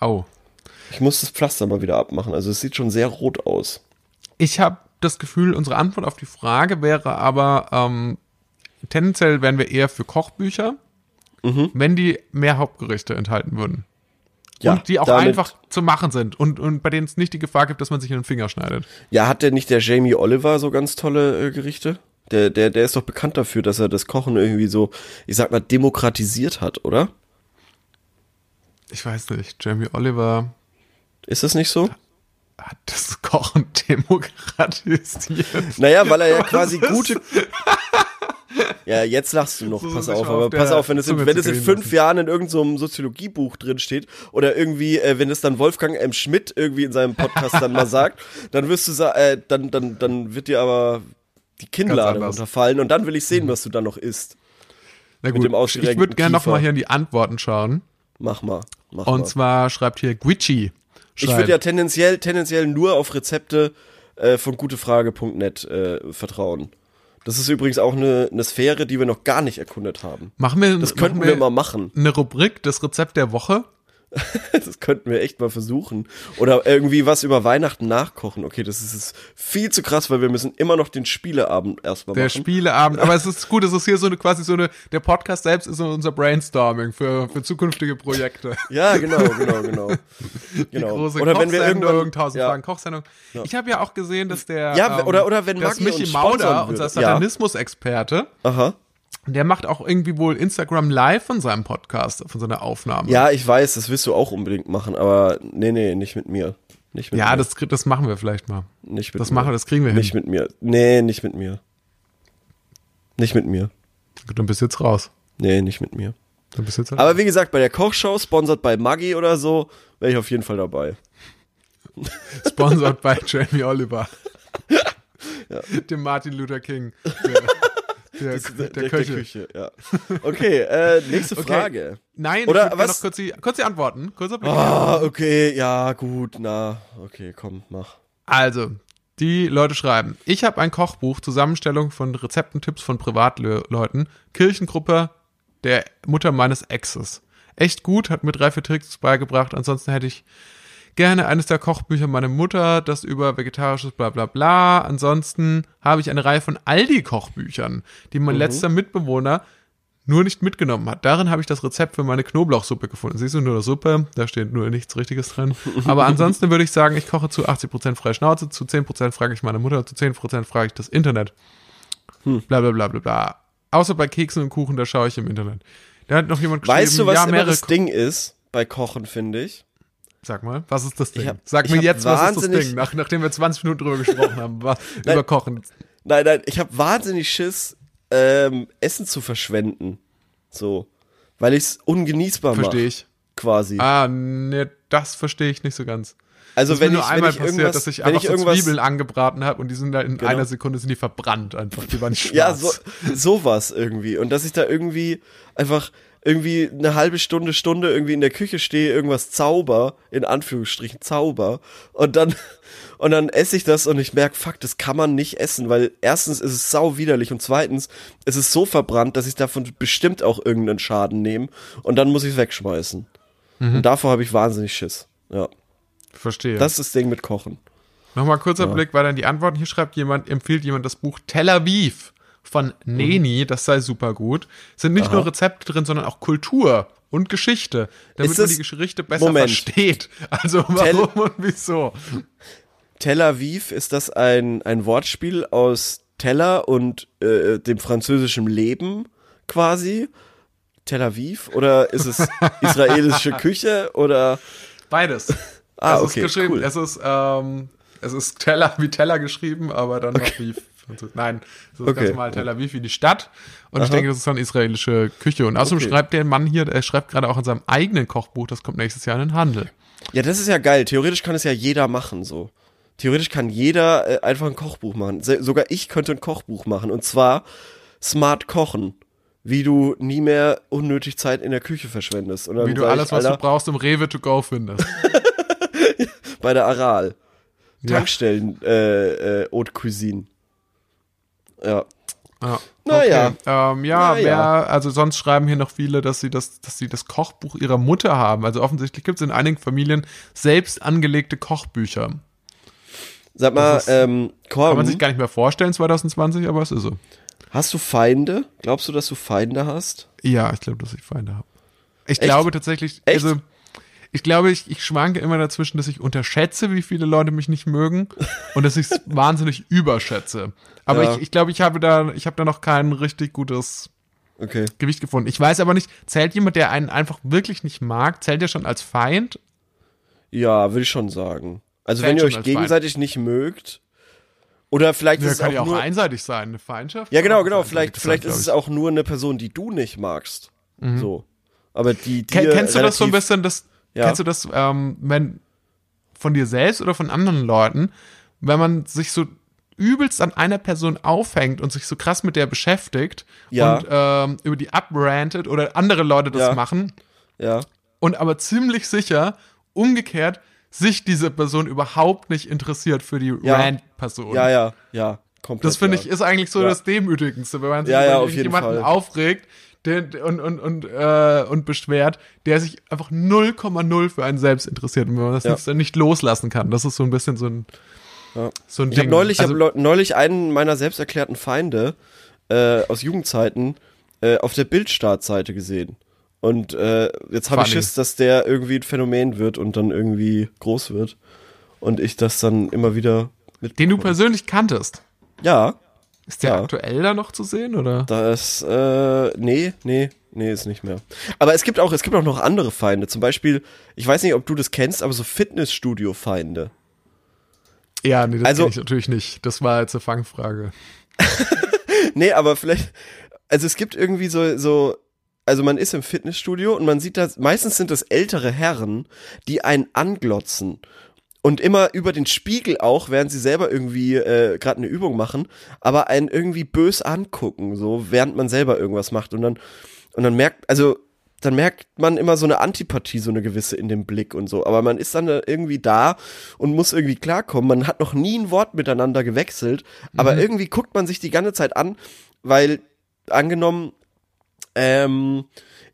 Au. Ich muss das Pflaster mal wieder abmachen. Also es sieht schon sehr rot aus. Ich habe das Gefühl, unsere Antwort auf die Frage wäre aber, ähm, tendenziell wären wir eher für Kochbücher, Mhm. wenn die mehr Hauptgerichte enthalten würden. Ja, und die auch einfach zu machen sind und, und bei denen es nicht die Gefahr gibt, dass man sich in den Finger schneidet. Ja, hat der nicht der Jamie Oliver so ganz tolle äh, Gerichte? Der, der, der ist doch bekannt dafür, dass er das Kochen irgendwie so, ich sag mal, demokratisiert hat, oder? Ich weiß nicht, Jamie Oliver Ist das nicht so? hat das Kochen demokratisiert. Naja, weil er ja Was quasi ist- gute. Ja, jetzt lachst du noch, So pass auf, mal aber auf pass auf, wenn es in, wenn es in fünf lassen. Jahren in irgendeinem so Soziologiebuch drin steht oder irgendwie, äh, wenn es dann Wolfgang M. Schmidt irgendwie in seinem Podcast dann mal sagt, dann wirst du sagen, äh, dann, dann, dann wird dir aber die Kinnlade. Mhm. runterfallen und dann will ich sehen, was du dann noch isst. Na gut, ich würde gerne noch Kiefer. mal hier in die Antworten schauen. Mach mal, mach Und mal. zwar schreibt hier Guicci. Ich würde ja tendenziell, tendenziell nur auf Rezepte äh, von gutefrage.net äh, vertrauen. Das ist übrigens auch eine, eine Sphäre, die wir noch gar nicht erkundet haben. machen wir, Das könnten machen wir mal machen. eine Rubrik, das Rezept der Woche. Das könnten wir echt mal versuchen. Oder irgendwie was über Weihnachten nachkochen. Okay, das ist viel zu krass, weil wir müssen immer noch den Spieleabend erstmal Der machen. Spieleabend. Aber es ist gut, es ist hier so eine quasi so eine, der Podcast selbst ist so unser Brainstorming für, für zukünftige Projekte. ja, genau, genau, genau. genau. Große Oder wenn wir irgendwann, tausend ja, Fragen Kochsendung. Ich habe ja auch gesehen, dass der Ja, ähm, oder- oder wenn dass Michi Mauder, unser würde. Ja. Der macht auch irgendwie wohl Instagram Live von seinem Podcast, von seiner Aufnahme. Ja, ich weiß, das willst du auch unbedingt machen, aber nee, nee, nicht mit mir. Nicht mit Ja, mir. das, das machen wir vielleicht mal. nicht mit Das mir. machen wir, das kriegen wir Nicht hin. mit mir. Nee, nicht mit mir. Nicht mit mir. Gut, dann bist du jetzt raus. Nee, nicht mit mir. Dann bist du jetzt halt Aber wie gesagt, bei der Kochshow, sponsert bei Maggi oder so, wäre ich auf jeden Fall dabei. Sponsored bei Jamie Oliver. Dem Martin Luther King. Der, der, der, Köche. ja. Okay, äh, nächste Okay. Frage. Nein, Oder was- noch kurz die, kurz die Antworten. Kurz Ah, okay, ja, gut, na, okay, komm, mach. Also, Die Leute schreiben, ich habe ein Kochbuch, Zusammenstellung von Rezepten, Tipps von Privatleuten, Kirchengruppe der Mutter meines Exes. Echt gut, hat mir drei, vier Tricks beigebracht, ansonsten hätte ich gerne eines der Kochbücher meiner Mutter, das über vegetarisches bla bla bla. Ansonsten habe ich eine Reihe von Aldi-Kochbüchern, die mein letzter Mitbewohner nur nicht mitgenommen hat. Darin habe ich das Rezept für meine Knoblauchsuppe gefunden. Siehst du, nur eine Suppe, da steht nur nichts Richtiges drin. Aber ansonsten würde ich sagen, ich koche zu 80% freie Schnauze, zu 10% frage ich meine Mutter, zu 10% frage ich das Internet. Bla bla bla bla bla. Außer bei Keksen und Kuchen, da schaue ich im Internet. Da hat noch jemand geschrieben, Weißt du, was ja, immer das Ding ist bei Kochen, finde ich? Sag mal, was ist das Ding? Hab- Sag mir jetzt, was ist das Ding, nach, nachdem wir 20 Minuten drüber gesprochen haben, was, über Kochen. Nein, nein, ich habe wahnsinnig Schiss, ähm, Essen zu verschwenden. So. Weil ich es ungenießbar mache. Verstehe ich. Quasi. Ah, ne, das verstehe ich nicht so ganz. also Das ist wenn mir ich, nur wenn einmal ich passiert, dass ich wenn einfach ich so Zwiebeln angebraten habe und die sind da in Genau. einer Sekunde sind die verbrannt einfach. Die waren schwarz. ja, so, sowas irgendwie. Und dass ich da irgendwie einfach irgendwie eine halbe Stunde, Stunde irgendwie in der Küche stehe, irgendwas zauber, in Anführungsstrichen Zauber, und dann, und dann esse ich das und ich merke, fuck, das kann man nicht essen, weil erstens ist es sau widerlich und zweitens ist es so verbrannt, dass ich davon bestimmt auch irgendeinen Schaden nehme und dann muss ich es wegschmeißen. Mhm. Und davor habe ich wahnsinnig Schiss. Ja. Verstehe. Das ist das Ding mit Kochen. Nochmal kurzer Blick weiter in die Antworten. Hier schreibt jemand, empfiehlt jemand das Buch Tel Aviv von Neni, das sei super gut. Sind nicht nur Rezepte drin, sondern auch Kultur und Geschichte, damit man die Gerichte besser Moment. versteht. Also warum und wieso? Tel Aviv, ist das ein, ein Wortspiel aus Teller und äh, dem französischen Leben quasi? Tel Aviv? Oder ist es israelische Küche? Oder Beides. Ah, es okay, ist geschrieben, cool. es ist, ähm, es ist Teller wie Teller geschrieben, aber dann noch wie Nein, es ist Okay. ganz normal Tel Aviv wie die Stadt. Und ich denke, das ist dann israelische Küche. Und außerdem Okay. schreibt der Mann hier, er schreibt gerade auch in seinem eigenen Kochbuch, das kommt nächstes Jahr in den Handel. Ja, das ist ja geil. Theoretisch kann es ja jeder machen, so. Theoretisch kann jeder äh, einfach ein Kochbuch machen. Sogar ich könnte ein Kochbuch machen. Und zwar Smart Kochen. Wie du nie mehr unnötig Zeit in der Küche verschwendest. Wie du alles, ich, was du brauchst, im Rewe to go findest. bei der Aral. Ja. Tankstellen, äh, äh, Haute Cuisine. Ja. Ja. Naja. Okay. Ähm, ja, Naja. wer, also sonst schreiben hier noch viele, dass sie das, dass sie das Kochbuch ihrer Mutter haben. Also offensichtlich gibt es in einigen Familien selbst angelegte Kochbücher. Sag mal, ist- ähm, Kann man sich gar nicht mehr vorstellen 2020, aber es ist so. hast du Feinde? Glaubst du, dass du Feinde hast? Ja, ich glaube, dass ich Feinde habe. Ich Echt? glaube tatsächlich, Echt? also ich glaube, ich, ich schwanke immer dazwischen, dass ich unterschätze, wie viele Leute mich nicht mögen und dass ich es wahnsinnig überschätze. Aber Ja. ich, ich glaube, ich habe da, ich habe da noch kein richtig gutes Okay. Gewicht gefunden. Ich weiß aber nicht, zählt jemand, der einen einfach wirklich nicht mag, zählt der schon als Feind? Ja, würde ich schon sagen. Also Fällt wenn ihr euch gegenseitig nicht mögt, oder vielleicht Ja, ist es auch ja auch nur, einseitig sein, eine Feindschaft. ja genau, genau, vielleicht, sein, vielleicht ist es auch nur eine Person, die du nicht magst. So. Aber die, die Ken, kennst du das so ein bisschen, das, Ja. kennst du das, ähm, wenn von dir selbst oder von anderen Leuten, wenn man sich so übelst an einer Person aufhängt und sich so krass mit der beschäftigt Ja. und ähm, über die uprantet oder andere Leute das Ja. machen Ja. und aber ziemlich sicher umgekehrt sich diese Person überhaupt nicht interessiert für die Ja. Rant-Person. Ja, ja, ja. Komplett. Das finde ich ist eigentlich so das Demütigendste, wenn man sich über jemanden Fall. aufregt der, und, und, und, äh, und beschwert, der sich einfach 0,0 für einen selbst interessiert und wenn man das Ja. nicht, nicht loslassen kann. Das ist so ein bisschen so ein, Ja. so ein Ich habe Ding. neulich, also, ich hab neulich einen meiner selbsterklärten Feinde äh, aus Jugendzeiten äh, auf der Bildstartseite gesehen. Und äh, jetzt habe ich. Schiss, dass der irgendwie ein Phänomen wird und dann irgendwie groß wird. Und ich das dann immer wieder mit. den du persönlich kanntest. Ja, Ist der Ja. aktuell da noch zu sehen oder? das, äh, nee, nee, nee, ist nicht mehr. Aber es gibt auch, es gibt auch noch andere Feinde. Zum Beispiel, ich weiß nicht, ob du das kennst, aber so Fitnessstudio-Feinde. Ja, nee, das Also- ich natürlich nicht. Das war jetzt eine Fangfrage. Nee, aber vielleicht, also es gibt irgendwie so, so, also man ist im Fitnessstudio und man sieht da, meistens sind das ältere Herren, die einen anglotzen. Und immer über den Spiegel auch, während sie selber irgendwie äh, gerade eine Übung machen, aber einen irgendwie bös angucken, so während man selber irgendwas macht. Und dann, und dann merkt, also dann merkt man immer so eine Antipathie, so eine gewisse in dem Blick und so. Aber man ist dann irgendwie da und muss irgendwie klarkommen. Man hat noch nie ein Wort miteinander gewechselt, aber Mhm. irgendwie guckt man sich die ganze Zeit an, weil angenommen, ähm,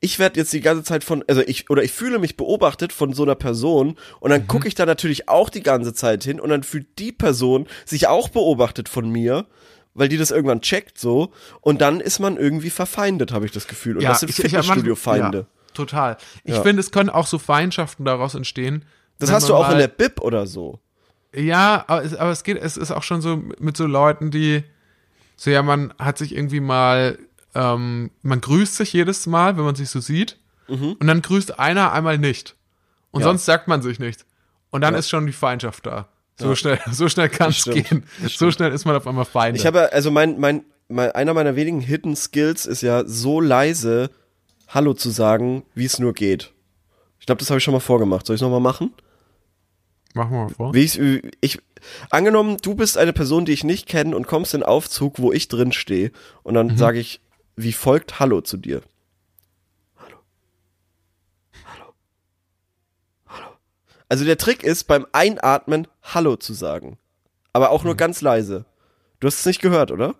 ich werde jetzt die ganze Zeit von, also ich, oder ich fühle mich beobachtet von so einer Person und dann gucke ich da natürlich auch die ganze Zeit hin und dann fühlt die Person sich auch beobachtet von mir, weil die das irgendwann checkt so und dann ist man irgendwie verfeindet, habe ich das Gefühl. Und das sind Fitnessstudio-Feinde. Ja, total. Ich Ja. finde, es können auch so Feindschaften daraus entstehen. Das hast du auch in der Bib oder so. Ja, aber es, aber es geht, es ist auch schon so mit so Leuten, die so, ja, man hat sich irgendwie mal, ähm, man grüßt sich jedes Mal, wenn man sich so sieht, und dann grüßt einer einmal nicht. Und Mhm. Ja. sonst sagt man sich nichts. Und dann Ja. ist schon die Feindschaft da. So schnell, so schnell kann es gehen. So schnell ist man auf einmal Feinde. Ich habe, also mein, mein, mein, einer meiner wenigen Hidden Skills ist ja so leise Hallo zu sagen, wie es nur geht. Ich glaube, das habe ich schon mal vorgemacht. Soll ich es nochmal machen? Machen wir mal vor. Wie ich, ich, angenommen, du bist eine Person, die ich nicht kenne und kommst in den Aufzug, wo ich drin stehe und dann sage ich, wie folgt Hallo zu dir. Hallo. Hallo. Hallo. Also der Trick ist, beim Einatmen Hallo zu sagen. Aber auch nur ganz leise. Du hast es nicht gehört, oder?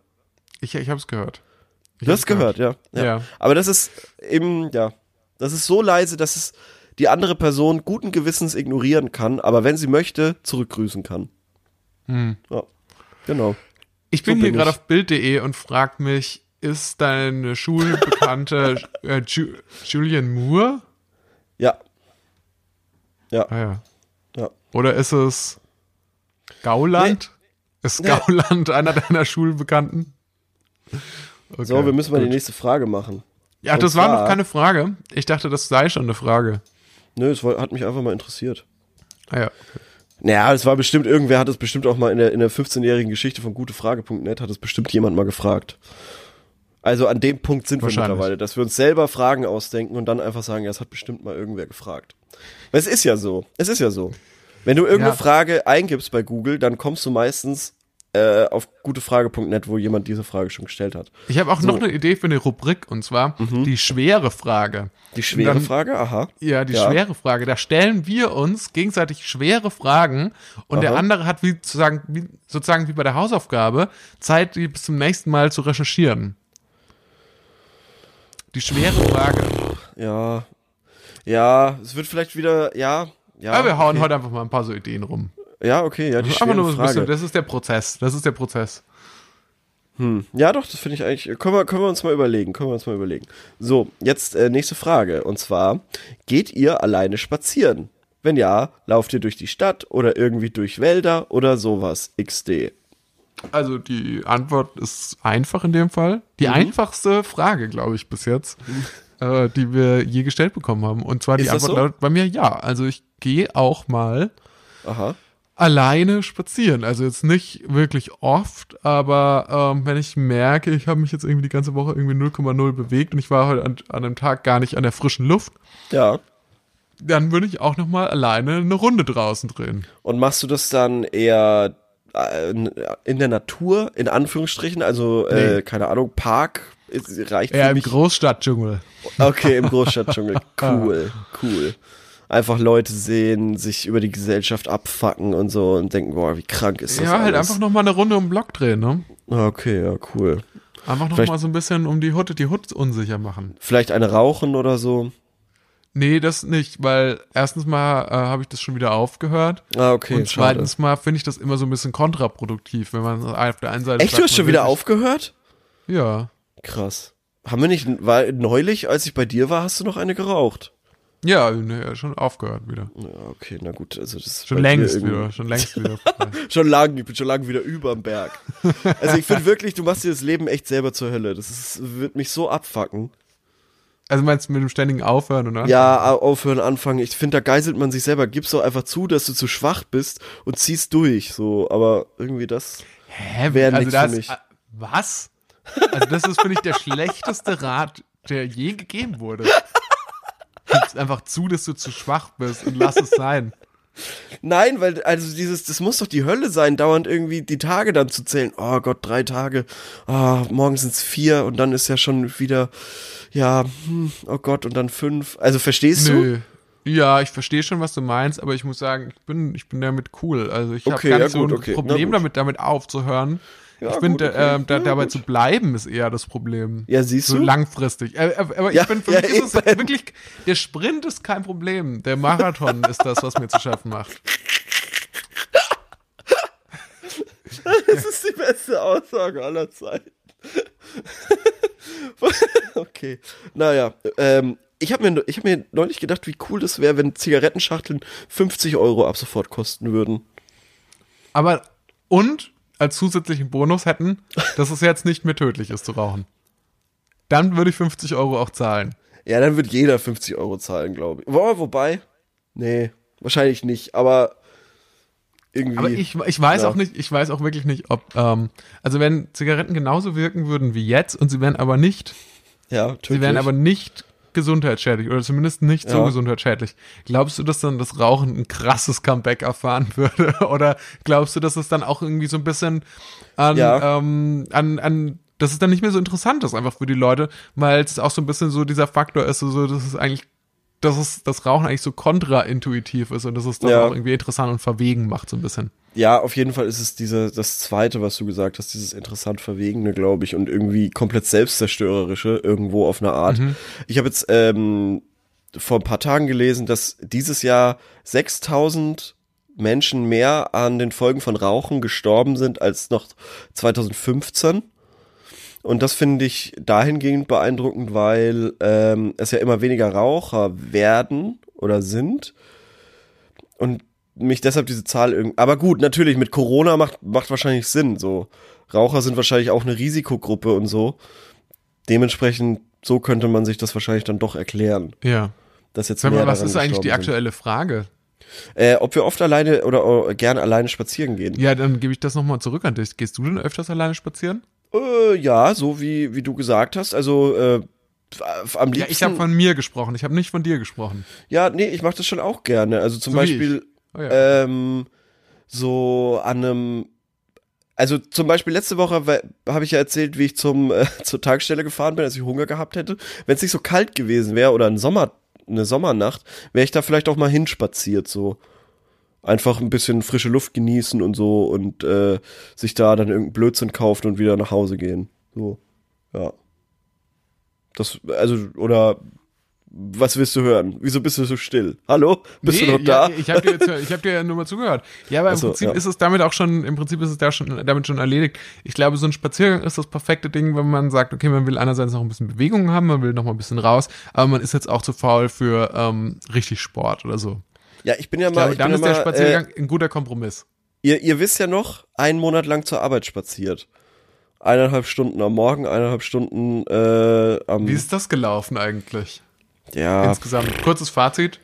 Ich, ich habe es gehört. Ich Du hast hab's gehört, ja. ja. Ja. Aber das ist eben, ja, das ist so leise, dass es die andere Person guten Gewissens ignorieren kann, aber wenn sie möchte, zurückgrüßen kann. Hm. Ja, genau. Ich bin So hier gerade auf Bild.de und frag mich, ist deine Schulbekannte äh, Ju Julian Moore? Ja, ja, Ah ja. ja. Oder ist es Gauland? Ist Nee. Gauland einer deiner Schulbekannten? Okay, So, wir müssen mal die gut. nächste Frage machen. Ja, Und das war noch keine Frage. Ich dachte, das sei schon eine Frage. Nö, es hat mich einfach mal interessiert. Ah ja. Naja, es war bestimmt, irgendwer hat es bestimmt auch mal in der, in der 15-jährigen Geschichte von gutefrage.net hat es bestimmt jemand mal gefragt. Also an dem Punkt sind wir mittlerweile, dass wir uns selber Fragen ausdenken und dann einfach sagen, ja, es hat bestimmt mal irgendwer gefragt. Weil es ist ja so, es ist ja so. Wenn du irgendeine Ja. Frage eingibst bei Google, dann kommst du meistens äh, auf gutefrage.net, wo jemand diese Frage schon gestellt hat. Ich habe auch So. Mhm. noch eine Idee für eine Rubrik und zwar die schwere Frage. Die schwere Dann- Frage, aha. Ja, die Ja. schwere Frage. Da stellen wir uns gegenseitig schwere Fragen und der Aha. andere hat wie sozusagen, wie, sozusagen wie bei der Hausaufgabe Zeit, die bis zum nächsten Mal zu recherchieren. Die schwere Frage. Ja. Ja, es wird vielleicht wieder, ja. Ja, Aber wir hauen okay. heute einfach mal ein paar so Ideen rum. Ja, okay, ja, die schwere nur ein bisschen, Frage. das ist der Prozess. Das ist der Prozess. Ja, doch, das finde ich eigentlich. Können wir, können wir uns mal überlegen. Können wir uns mal überlegen. So, jetzt äh, nächste Frage. Und zwar: Geht ihr alleine spazieren? Wenn ja, lauft ihr durch die Stadt oder irgendwie durch Wälder oder sowas? XD. Also die Antwort ist einfach in dem Fall. Die Mhm. einfachste Frage, glaube ich, bis jetzt, äh, die wir je gestellt bekommen haben. Und zwar die Ist das Antwort so? lautet bei mir ja. Also ich gehe auch mal Aha. alleine spazieren. Also jetzt nicht wirklich oft, aber ähm, wenn ich merke, ich habe mich jetzt irgendwie die ganze Woche irgendwie 0,0 bewegt und ich war heute an, an einem Tag gar nicht an der frischen Luft, Ja. dann würde ich auch noch mal alleine eine Runde draußen drehen. Und machst du das dann eher in der Natur, in Anführungsstrichen? Also, äh, Nee. keine Ahnung, Park? Reicht für im. Großstadtdschungel. Okay, im Großstadtdschungel. Cool, cool. Einfach Leute sehen, sich über die Gesellschaft abfacken und so und denken, boah, wie krank ist das Ja, halt alles. einfach noch mal eine Runde um den Block drehen, ne? Okay, ja, cool. Einfach noch Vielleicht- mal so ein bisschen um die Hut, die Hut unsicher machen. Vielleicht eine rauchen oder so. Nee, das nicht, weil erstens mal äh, habe ich das schon wieder aufgehört Ah, okay, und schade. zweitens mal finde ich das immer so ein bisschen kontraproduktiv, wenn man auf der einen Seite Echt, sagt, du hast schon wieder aufgehört? Ja. Krass. Haben wir nicht, weil neulich, als ich bei dir war, hast du noch eine geraucht? Ja, nee, schon aufgehört wieder. Ja, okay, na gut, also das ist Schon längst wieder, schon längst wieder. Schon lang, ich bin schon lange wieder überm Berg. Also ich finde wirklich, du machst dir das Leben echt selber zur Hölle. Das ist, wird mich so abfacken. Also meinst du mit dem ständigen Aufhören und Ja, au- aufhören, anfangen. Ich finde, da geißelt man sich selber. Gib's doch einfach zu, dass du zu schwach bist und ziehst durch. So, aber irgendwie das. Hä, wär also nix das, für mich. äh, Was? Also das ist, finde ich, der schlechteste Rat, der je gegeben wurde. Gib's einfach zu, dass du zu schwach bist und lass es sein. Nein, weil, also dieses, das muss doch die Hölle sein, dauernd irgendwie die Tage dann zu zählen. Oh Gott, drei Tage, oh, morgen sind's vier und dann ist ja schon wieder, ja, hm, oh Gott, und dann fünf. Also verstehst du? Nö. Ja, ich verstehe schon, was du meinst, aber ich muss sagen, ich bin, ich bin damit cool. Also ich Okay, habe gar ja so gut, ein okay, Problem damit, damit aufzuhören. Ja, ich finde, okay. ähm, da, Ja, dabei zu bleiben ist eher das Problem. Ja, siehst so du? langfristig. Äh, äh, aber Ja, ich bin für ja, mich ist es wirklich, der Sprint ist kein Problem. Der Marathon ist das, was mir zu schaffen macht. Das ist die beste Aussage aller Zeiten. okay. Naja, ähm, ich habe mir, ich hab mir neulich gedacht, wie cool das wäre, wenn Zigarettenschachteln 50 Euro ab sofort kosten würden. Aber und als zusätzlichen Bonus hätten, dass es jetzt nicht mehr tödlich ist zu rauchen. Dann würde ich 50 Euro auch zahlen. Ja, dann wird jeder 50 Euro zahlen, glaube ich. Wo, wobei, nee, wahrscheinlich nicht, aber irgendwie. Aber ich, ich weiß Ja. auch nicht, ich weiß auch wirklich nicht, ob, ähm, also wenn Zigaretten genauso wirken würden wie jetzt und sie wären aber nicht, ja, sie tödlich. wären aber nicht gesundheitsschädlich oder zumindest nicht so Ja. gesundheitsschädlich. Glaubst du, dass dann das Rauchen ein krasses Comeback erfahren würde? Oder glaubst du, dass es dann auch irgendwie so ein bisschen an, Ja. ähm, an, an dass es dann nicht mehr so interessant ist einfach für die Leute, weil es auch so ein bisschen so dieser Faktor ist, so, so dass es eigentlich, dass es das Rauchen eigentlich so kontraintuitiv ist und dass es dann Ja. auch irgendwie interessant und verwegen macht so ein bisschen. Ja, auf jeden Fall ist es diese, das zweite, was du gesagt hast, dieses interessant Verwegene, glaube ich, und irgendwie komplett selbstzerstörerische, irgendwo auf eine Art. Ich habe jetzt ähm, vor ein paar Tagen gelesen, dass dieses Jahr 6000 Menschen mehr an den Folgen von Rauchen gestorben sind als noch 2015. Und das finde ich dahingehend beeindruckend, weil ähm, es ja immer weniger Raucher werden oder sind. Und mich deshalb diese Zahl irgendwie. Aber gut, natürlich, mit Corona macht, macht wahrscheinlich Sinn. So. Raucher sind wahrscheinlich auch eine Risikogruppe und so. Dementsprechend, so könnte man sich das wahrscheinlich dann doch erklären. Ja. Dass jetzt Sag mal, was ist eigentlich die aktuelle Frage? Äh, ob wir oft alleine oder äh, gerne alleine spazieren gehen. Ja, dann gebe ich das nochmal zurück an dich. Gehst du denn öfters alleine spazieren? Äh, ja, so wie, wie du gesagt hast. Also, äh, am liebsten. Ja, ich habe von mir gesprochen. Ich habe nicht von dir gesprochen. Ja, nee, ich mache das schon auch gerne. Also zum So Beispiel Oh ja. ähm, so an einem also zum Beispiel letzte Woche habe ich ja erzählt, wie ich zum äh, zur Tankstelle gefahren bin, als ich Hunger gehabt hätte. Wenn es nicht so kalt gewesen wäre oder ein Sommer eine Sommernacht, wäre ich da vielleicht auch mal hinspaziert so. Einfach ein bisschen frische Luft genießen und so und äh, sich da dann irgendeinen Blödsinn kaufen und wieder nach Hause gehen. So. Ja. Das, also, oder was willst du hören? Wieso bist du so still? Hallo? Bist Nee, du noch da? Ja, ich habe dir, jetzt- ich hab dir ja nur mal zugehört. Ja, aber im so, Prinzip ja. ist es damit auch schon, im Prinzip ist es da schon, damit schon erledigt. Ich glaube, so ein Spaziergang ist das perfekte Ding, wenn man sagt, okay, man will einerseits noch ein bisschen Bewegung haben, man will noch mal ein bisschen raus, aber man ist jetzt auch zu faul für ähm, richtig Sport oder so. Ja, ich bin ja Ich mal. glaube, ich dann ist der mal, Spaziergang ein guter Kompromiss. Äh, ihr, ihr wisst ja noch, einen Monat lang zur Arbeit spaziert. Eineinhalb Stunden am Morgen, eineinhalb Stunden äh, am. Wie ist das gelaufen eigentlich? Ja, Insgesamt. Kurzes Fazit.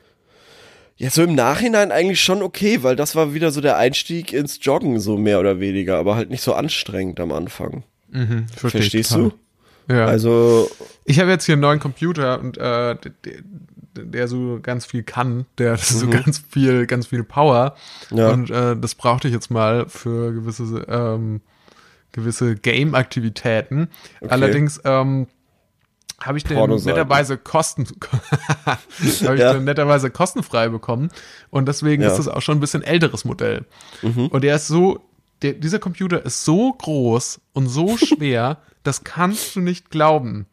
ja, so im Nachhinein eigentlich schon okay, weil das war wieder so der Einstieg ins Joggen, so mehr oder weniger, aber halt nicht so anstrengend am Anfang. Mhm, Verstehst total. du? Ja. Also, Ich habe jetzt hier einen neuen Computer und äh, der, so ganz viel kann, der hat so ganz viel, ganz viel Power. Mhm. Ja. Und äh, das brauchte ich jetzt mal für gewisse, ähm, gewisse Game-Aktivitäten. Allerdings ähm, habe ich den netterweise kosten habe ich Ja. den netterweise kostenfrei bekommen und deswegen Ja. Mhm. ist das auch schon ein bisschen älteres Modell. Und der ist so der, dieser Computer ist so groß und so schwer, das kannst du nicht glauben.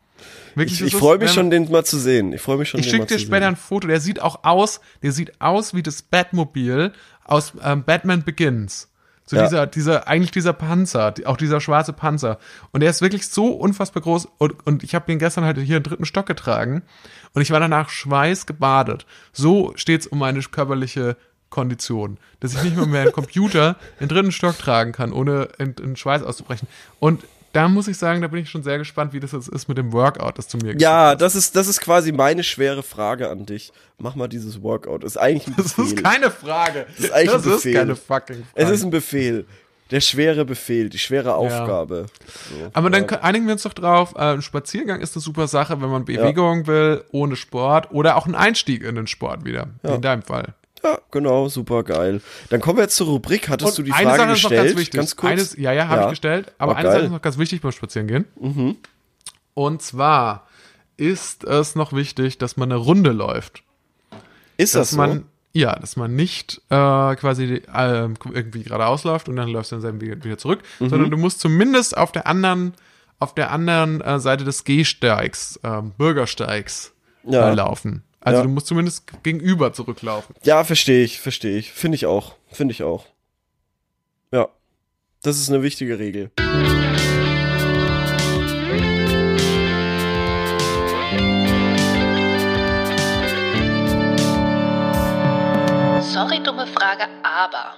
Wirklich, ich, ich freue mich wenn- schon, den mal zu sehen. Ich freue mich schon, Ich schicke dir später sehen. ein Foto. Der sieht auch aus, der sieht aus wie das Batmobil aus ähm, Batman Begins. So Ja. dieser, dieser, eigentlich dieser Panzer, auch dieser schwarze Panzer. Und der ist wirklich so unfassbar groß. Und, und ich habe den gestern halt hier im dritten Stock getragen. Und ich war danach schweißgebadet. So steht's um meine körperliche Kondition. Dass ich nicht mal mehr einen Computer den dritten Stock tragen kann, ohne in, in Schweiß auszubrechen. Und da muss ich sagen, da bin ich schon sehr gespannt, wie das jetzt ist mit dem Workout, das du mir Ja, das ist, das ist quasi meine schwere Frage an dich. Mach mal dieses Workout. Ist eigentlich ein Das Befehl. ist keine Frage. Das ist eigentlich ein ist Befehl. keine fucking Frage. es ist ein Befehl. Der schwere Befehl, die schwere Aufgabe. So, Aber dann ja. k- einigen wir uns doch drauf, äh, ein Spaziergang ist eine super Sache, wenn man Bewegung will, ohne Sport oder auch ein Einstieg in den Sport wieder, wie in deinem Fall. Ja, genau, super geil. Dann kommen wir jetzt zur Rubrik. Hattest Und du die eine Frage Sache ist noch gestellt? ganz wichtig. kurz. Eines, ja, ja, habe ich gestellt. Aber Oh, eine Sache geil. ist noch ganz wichtig beim Spazierengehen. Und zwar ist es noch wichtig, dass man eine Runde läuft. Ist das Dass so? man, ja, dass man nicht äh, quasi äh, irgendwie geradeaus läuft und dann läufst du dann wieder wieder zurück, Mhm. sondern du musst zumindest auf der anderen, auf der anderen äh, Seite des Gehsteigs, ähm, Bürgersteigs Ja. laufen. Also Ja. du musst zumindest gegenüber zurücklaufen. Ja, verstehe ich, verstehe ich. Finde ich auch. Finde ich auch. Ja. Das ist eine wichtige Regel. Sorry, dumme Frage, aber.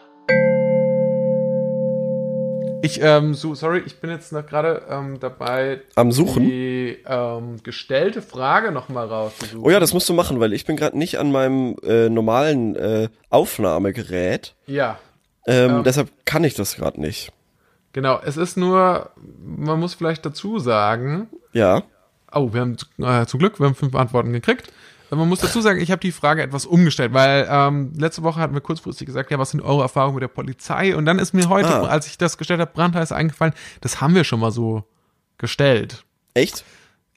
Ich, ähm, so, sorry, ich bin jetzt noch gerade ähm, dabei, Am Suchen? die ähm, gestellte Frage nochmal rauszusuchen. Oh ja, das musst du machen, weil ich bin gerade nicht an meinem äh, normalen äh, Aufnahmegerät. Ja, Ähm, Ja. Deshalb kann ich das gerade nicht. genau. Es ist nur, man muss vielleicht dazu sagen, Ja. Oh, wir haben äh, zum Glück, wir haben fünf Antworten gekriegt. Man muss dazu sagen, ich habe die Frage etwas umgestellt, weil ähm, letzte Woche hatten wir kurzfristig gesagt, ja, was sind eure Erfahrungen mit der Polizei? Und dann ist mir heute, Ah. als ich das gestellt habe, brandheiß eingefallen, das haben wir schon mal so gestellt. Echt?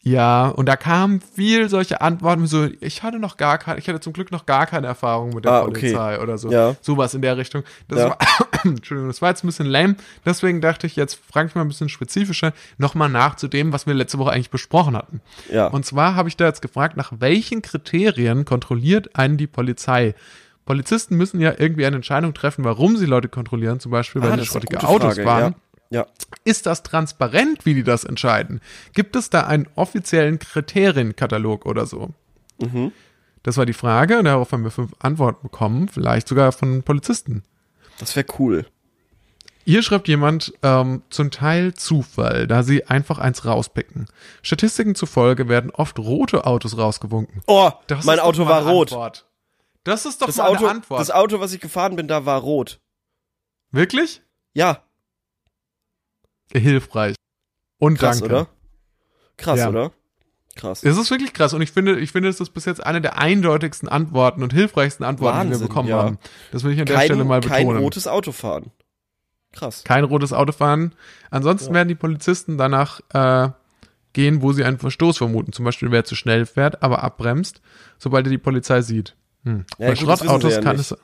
Ja, und da kamen viel solche Antworten, wie so, ich hatte noch gar keine, ich hatte zum Glück noch gar keine Erfahrung mit der Ah, okay. Polizei oder so. Ja. Sowas in der Richtung. Das Ja. war, Entschuldigung, das war jetzt ein bisschen lame. Deswegen dachte ich, jetzt frage ich mal ein bisschen spezifischer nochmal nach zu dem, was wir letzte Woche eigentlich besprochen hatten. Ja. Und zwar habe ich da jetzt gefragt, nach welchen Kriterien kontrolliert einen die Polizei? Polizisten müssen ja irgendwie eine Entscheidung treffen, warum sie Leute kontrollieren, zum Beispiel, weil Ah, schrottige Autos Frage, fahren. Ja. Ist das transparent, wie die das entscheiden? Gibt es da einen offiziellen Kriterienkatalog oder so? Mhm. Das war die Frage und darauf haben wir fünf Antworten bekommen, vielleicht sogar von Polizisten. Das wäre cool. Hier schreibt jemand, ähm, zum Teil Zufall, da sie einfach eins rauspicken. Statistiken zufolge werden oft rote Autos rausgewunken. Oh, Das mein Auto war Antwort. Antwort. Das ist doch Das mal Auto, eine Antwort. das Auto, was ich gefahren bin, da war rot. Wirklich? Ja, Hilfreich. Und krass, danke. oder? Krass, Ja. oder? Krass. Es ist wirklich krass und ich finde, ich finde, es ist bis jetzt eine der eindeutigsten Antworten und hilfreichsten Antworten, die wir Wahnsinn, bekommen ja. haben. Das will ich an der Stelle Kein, mal kein betonen. rotes Auto fahren. Krass. kein rotes Auto fahren. Ansonsten Ja. werden die Polizisten danach äh, gehen, wo sie einen Verstoß vermuten. Zum Beispiel, wer zu schnell fährt, aber abbremst, sobald er die Polizei sieht. Hm. Ja, Bei gut, Schrottautos ja kann nicht. es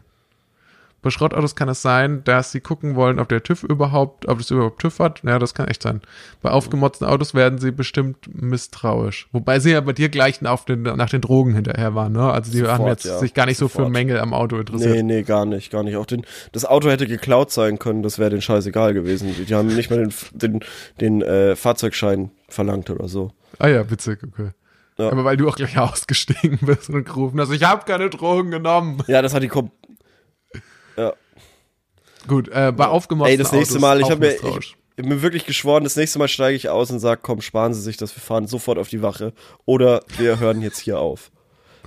bei Schrottautos kann es sein, dass sie gucken wollen, ob der TÜV überhaupt, ob es überhaupt TÜV hat. Ja, das kann echt sein. Bei aufgemotzten Autos werden sie bestimmt misstrauisch. Wobei sie ja bei dir gleich auf den, nach den Drogen hinterher waren, ne? Also die Sofort, haben jetzt ja. sich gar nicht so für Sofort. Mängel am Auto interessiert. Nee, nee, gar nicht, gar nicht. Auch den, das Auto hätte geklaut sein können, das wäre den scheißegal gewesen. Die, die haben nicht mal den, den, den äh, Fahrzeugschein verlangt oder so. Ah ja, witzig, okay. Ja. Aber weil du auch gleich ausgestiegen bist und gerufen hast, ich habe keine Drogen genommen. Ja, das hat die ja. Gut, äh, bei aufgemotzten Ey, das nächste Autos Mal, ich habe mir, ich, mir wirklich geschworen, das nächste Mal steige ich aus und sag, komm, sparen Sie sich das, wir fahren sofort auf die Wache. Oder wir hören jetzt hier auf.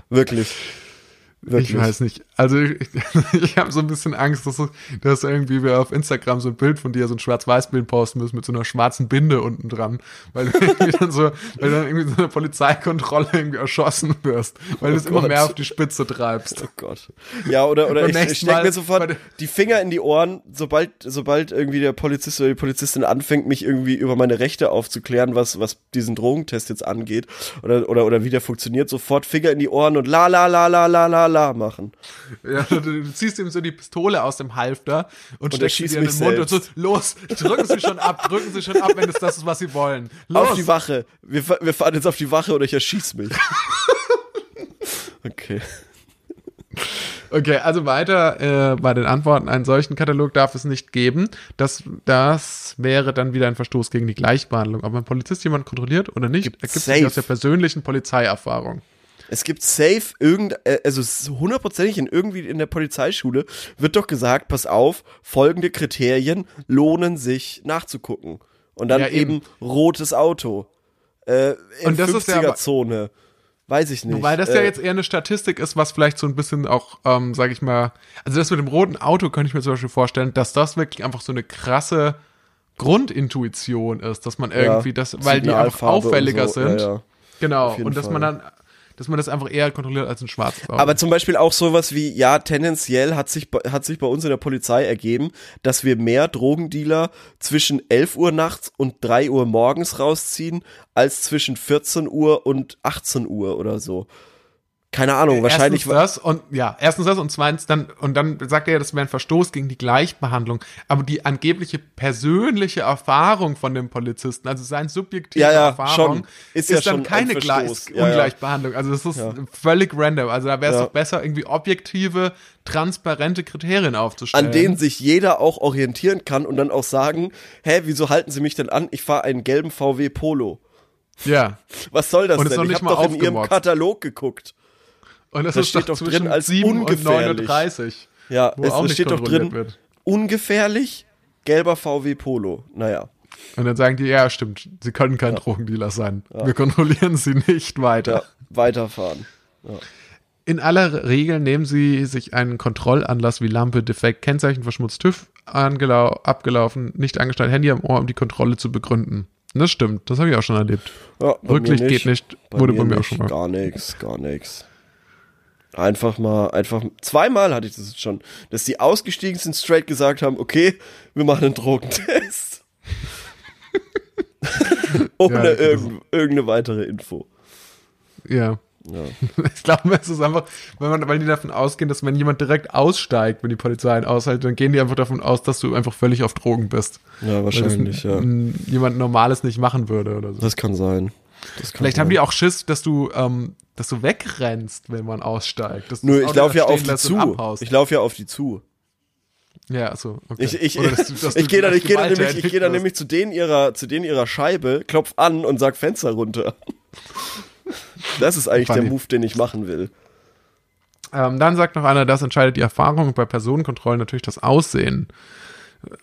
Wirklich. Wirklich. Ich weiß nicht. Also ich, ich habe so ein bisschen Angst, dass, dass irgendwie wir auf Instagram so ein Bild von dir, so ein Schwarz-Weiß-Bild posten müssen mit so einer schwarzen Binde unten dran. Weil du irgendwie dann so, weil du dann irgendwie so eine Polizeikontrolle irgendwie erschossen wirst, weil du es immer Gott. mehr auf die Spitze treibst. Oh Gott. Ja, oder, oder Beim ich, ich stecke Mal mir sofort die Finger in die Ohren, sobald, sobald irgendwie der Polizist oder die Polizistin anfängt, mich irgendwie über meine Rechte aufzuklären, was, was diesen Drogentest jetzt angeht, oder, oder, oder wie der funktioniert, sofort Finger in die Ohren und la, la, la, la, la, la, la machen. Ja, du, ziehst ihm so die Pistole aus dem Halfter und, er steckst sie dir in den Mund und so, selbst. los, drücken Sie schon ab, drücken Sie schon ab, wenn es das ist, was Sie wollen. Los. Auf die Wache. Wir, wir fahren jetzt auf die Wache oder ich erschieß mich. okay. Okay, also weiter äh, bei den Antworten. Einen solchen Katalog darf es nicht geben. Das, das wäre dann wieder ein Verstoß gegen die Gleichbehandlung. Ob ein Polizist jemanden kontrolliert oder nicht, Gibt ergibt sich aus der persönlichen Polizeierfahrung. Es gibt safe irgend, äh, also hundertprozentig in irgendwie in der Polizeischule wird doch gesagt, pass auf, folgende Kriterien lohnen sich nachzugucken. Und dann Ja, eben. eben. rotes Auto. Äh, in Und das ist ja aber- 50er-Zone. Weiß ich nicht. Wobei das äh, ja jetzt eher eine Statistik ist, was vielleicht so ein bisschen auch, ähm, sag ich mal, also das mit dem roten Auto könnte ich mir zum Beispiel vorstellen, dass das wirklich einfach so eine krasse Grundintuition ist, dass man irgendwie das, weil die einfach auffälliger so. sind. Ja, ja. Genau, und dass Fall. man dann, dass man das einfach eher kontrolliert als ein schwarzes. Aber zum Beispiel auch sowas wie, ja, tendenziell hat sich, hat sich bei uns in der Polizei ergeben, dass wir mehr Drogendealer zwischen 11 Uhr nachts und 3 Uhr morgens rausziehen, als zwischen 14 Uhr und 18 Uhr oder so. Keine Ahnung, wahrscheinlich erstens das und ja, erstens das und zweitens dann und dann sagt er, das wäre ein Verstoß gegen die Gleichbehandlung, aber die angebliche persönliche Erfahrung von dem Polizisten, also sein subjektive Ja, ja, Erfahrung schon. Ist ja dann schon ein keine Gleich. Ja, ja. Ungleichbehandlung, also das ist völlig random, also da wäre es Ja. doch besser irgendwie objektive, transparente Kriterien aufzustellen. an denen sich jeder auch orientieren kann und dann auch sagen, hä, wieso halten Sie mich denn an? Ich fahre einen gelben VW Polo. ja. Was soll das Und ist denn? Ich habe doch in Ihrem. Katalog geguckt. Und das Da ist steht doch drin als 7 und ungefährlich. 39. Ja, es, es nicht steht doch drin, wird. ungefährlich, gelber VW Polo. Naja. Und dann sagen die, ja, stimmt, sie können kein Drogendealer sein. Wir kontrollieren sie nicht weiter. Ja, weiterfahren. In aller Regel nehmen sie sich einen Kontrollanlass wie Lampe, Defekt, Kennzeichen verschmutzt, TÜV abgelaufen, nicht angestellt, Handy am Ohr, um die Kontrolle zu begründen. Das stimmt, das habe ich auch schon erlebt. Ja, bei Rücklicht mir geht nicht, wurde bei mir auch schon mal. Gar nichts, gar nichts. Einfach mal, einfach, zweimal hatte ich das jetzt schon, dass die ausgestiegen sind, straight gesagt haben, okay, wir machen einen Drogentest. Ohne Ja, das- irgend, irgendeine weitere Info. Ja. Ja. Ich glaube, es ist einfach, weil, man, weil die davon ausgehen, dass wenn jemand direkt aussteigt, wenn die Polizei ihn aushält, dann gehen die einfach davon aus, dass du einfach völlig auf Drogen bist. Ja, wahrscheinlich, ja. jemand Normales nicht machen würde oder so. Das kann sein. Vielleicht sein. haben die auch Schiss, dass du, ähm, dass du wegrennst, wenn man aussteigt. Dass Nö, ich laufe ja auf die zu. Ich laufe ja auf die zu. ja, so, okay. Ich, ich, Oder dass du- dass ich gehe dann, ich gehe dann nämlich, ich gehe dann nämlich zu denen ihrer, zu denen ihrer Scheibe, klopf an und sag Fenster runter. Das ist eigentlich Funny. der Move, den ich machen will. Ähm, dann sagt noch einer, das entscheidet die Erfahrung bei Personenkontrollen natürlich das Aussehen.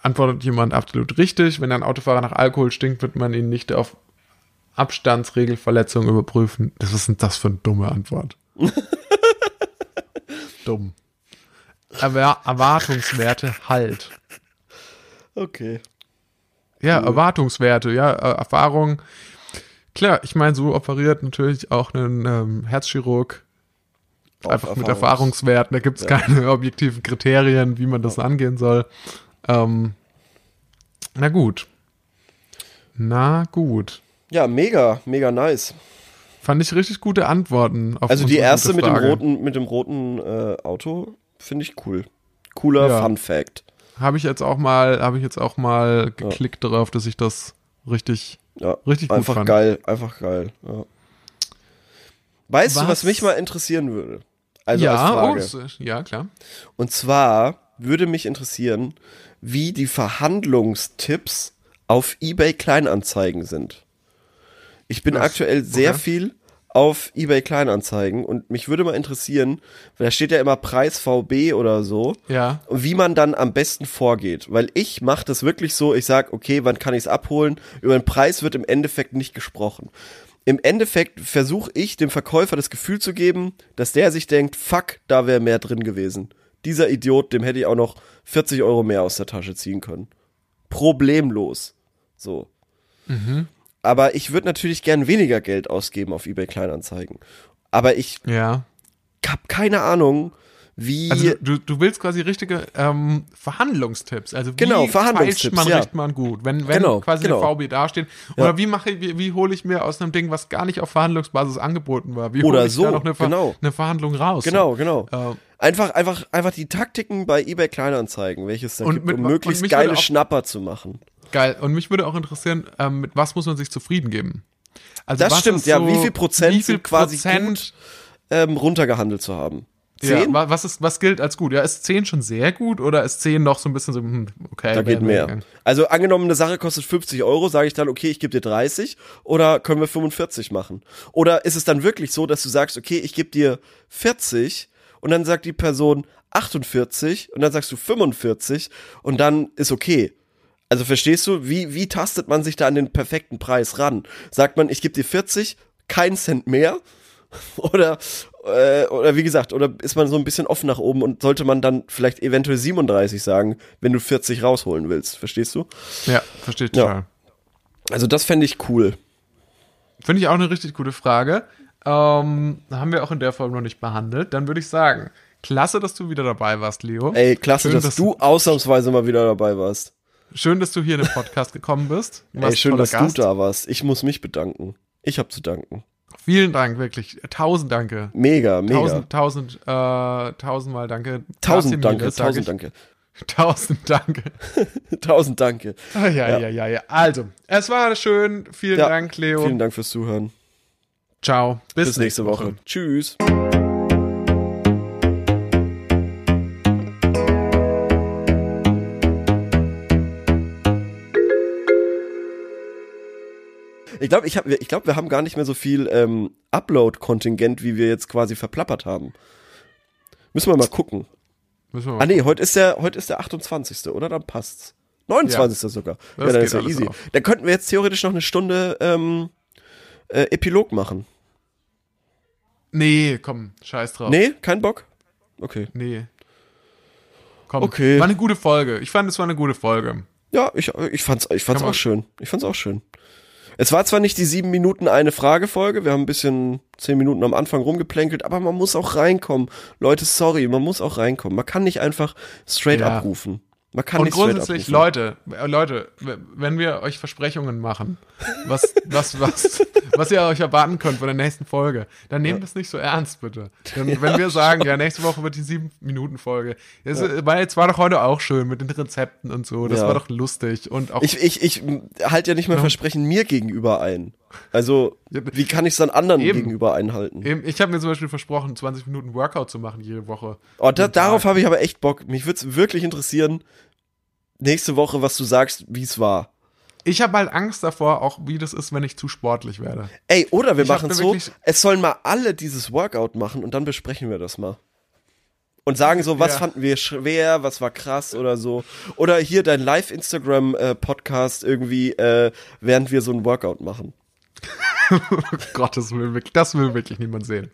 Antwortet jemand absolut richtig. Wenn ein Autofahrer nach Alkohol stinkt, wird man ihn nicht auf Abstandsregelverletzung überprüfen. Das ist das für eine dumme Antwort? Dumm. Aber Erwartungswerte halt. Okay. Ja, Erwartungswerte, ja, äh, Erfahrung. Klar, ich meine, so operiert natürlich auch ein ähm, Herzchirurg Auf einfach mit Erfahrungs- Erfahrungswerten. Da gibt es keine objektiven Kriterien, wie man das angehen soll. Ähm, na gut. Na gut. Ja, mega, mega nice. Fand ich richtig gute Antworten auf Also die erste mit dem roten, mit dem roten äh, Auto finde ich cool. Cooler Ja. Fun Fact. Habe ich jetzt auch mal, habe ich jetzt auch mal geklickt darauf, dass ich das richtig, Ja, richtig gut einfach fand. geil, einfach geil. Ja. Weißt du, Was- was mich mal interessieren würde? Also ja, als Frage. oh, ja, klar. Und zwar würde mich interessieren, wie die Verhandlungstipps auf eBay Kleinanzeigen sind. Ich bin Was? aktuell sehr Okay. viel auf eBay Kleinanzeigen und mich würde mal interessieren, weil da steht ja immer Preis VB oder so, Ja. und wie man dann am besten vorgeht. Weil ich mache das wirklich so, ich sag, okay, wann kann ich es abholen? Über den Preis wird im Endeffekt nicht gesprochen. Im Endeffekt versuche ich dem Verkäufer das Gefühl zu geben, dass der sich denkt, fuck, da wäre mehr drin gewesen. Dieser Idiot, dem hätte ich auch noch 40 Euro mehr aus der Tasche ziehen können. Problemlos. So. Aber ich würde natürlich gern weniger Geld ausgeben auf eBay Kleinanzeigen. Aber ich Ja. habe keine Ahnung, wie. Also du, du willst quasi richtige ähm, Verhandlungstipps. Also wie Genau, Verhandlungstipps, man ja. man gut. Wenn, wenn Genau, quasi genau. eine VB dasteht. Ja. Oder wie mache ich, wie, wie hole ich mir aus einem Ding, was gar nicht auf Verhandlungsbasis angeboten war? Wie Oder hole ich so, da noch eine, Ver genau. eine Verhandlung raus? Genau, genau. Äh, Einfach, einfach, einfach die Taktiken bei eBay Kleinanzeigen, welches da Und gibt, mit um möglichst geile auch- Schnapper zu machen. Geil. Und mich würde auch interessieren, ähm, mit was muss man sich zufrieden geben? Also Das stimmt, ist ja. so- Wie viel Prozent wie viel sind quasi Prozent, gut, ähm, runtergehandelt zu haben? Ja, Zehn? wa- was, ist, was gilt als gut? Ja, ist 10 schon sehr gut oder ist 10 noch so ein bisschen so, hm, okay. da geht mehr. gegangen? Also angenommen, eine Sache kostet 50 Euro, sage ich dann, okay, ich gebe dir 30 oder können wir 45 machen? Oder ist es dann wirklich so, dass du sagst, okay, ich gebe dir 40 und dann sagt die Person 48 und dann sagst du 45 und dann ist okay. Also verstehst du, wie, wie tastet man sich da an den perfekten Preis ran? Sagt man, ich gebe dir 40, kein Cent mehr? Oder, äh, oder wie gesagt, oder ist man so ein bisschen offen nach oben und sollte man dann vielleicht eventuell 37 sagen, wenn du 40 rausholen willst? Verstehst du? Ja, verstehe ich Ja. total. Also das fände ich cool. Finde ich auch eine richtig gute Frage. Ähm, haben wir auch in der Folge noch nicht behandelt. Dann würde ich sagen, klasse, dass du wieder dabei warst, Leo. Ey, klasse, Schön, dass, dass- du ausnahmsweise mal wieder dabei warst. Schön, dass du hier in den Podcast gekommen bist. Ey, schön, dass Gast. du da warst. Ich muss mich bedanken. Ich hab zu danken. Vielen Dank, wirklich. Tausend Danke. Mega, mega. Tausend, tausend, äh, tausendmal Danke. Tausend Danke, mille, sag tausend ich. Danke. Tausend Danke. Tausend Danke. Ah, ja, ja, ja, ja. Also, es war schön. Vielen Ja, Dank, Leo. Vielen Dank fürs Zuhören. Ciao. Bis, Bis nächste Woche. Tschüss. Ich glaube, ich hab, ich glaub, wir haben gar nicht mehr so viel ähm, Upload-Kontingent, wie wir jetzt quasi verplappert haben. Müssen wir mal gucken. Müssen wir mal Ah nee, heute ist der, heute ist der 28. oder? Dann passt's. 29. sogar. Das ja, dann geht ist ja easy. auf. Dann könnten wir jetzt theoretisch noch eine Stunde ähm, äh, Epilog machen. Nee, komm, scheiß drauf. Nee, kein Bock? Okay. Nee. Komm, Okay. war eine gute Folge. Ich fand, es war eine gute Folge. Ja, ich, ich fand's, ich fand's Kann man- auch schön. Ich fand's auch schön. Es war zwar nicht die sieben Minuten eine Frage-Folge, wir haben ein bisschen zehn Minuten am Anfang rumgeplänkelt, aber man muss auch reinkommen. Leute, sorry, man muss auch reinkommen. Man kann nicht einfach straight Ja. abrufen. Man kann Und grundsätzlich. Leute, äh, Leute, wenn wir euch Versprechungen machen, was, was, was, was ihr euch erwarten könnt von der nächsten Folge, dann nehmt das nicht so ernst, bitte. Denn wenn wir sagen, ja, nächste Woche wird die sieben Minuten Folge, das äh, war jetzt war doch heute auch schön mit den Rezepten und so, das Ja. war doch lustig und auch Ich, ich, ich halte ja nicht mehr Versprechen mir gegenüber ein. Also, wie kann ich es dann anderen Eben. gegenüber einhalten? Eben, ich habe mir zum Beispiel versprochen, 20 Minuten Workout zu machen jede Woche. Oh, da, darauf habe ich aber echt Bock. Mich würde es wirklich interessieren, nächste Woche, was du sagst, wie es war. Ich habe halt Angst davor, auch wie das ist, wenn ich zu sportlich werde. Ey, oder wir machen so, es sollen mal alle dieses Workout machen und dann besprechen wir das mal. Und sagen so, was Ja. fanden wir schwer, was war krass oder so. Oder hier dein Live-Instagram-Podcast irgendwie, äh, während wir so ein Workout machen. Gott, das will wirklich, das will wirklich niemand sehen.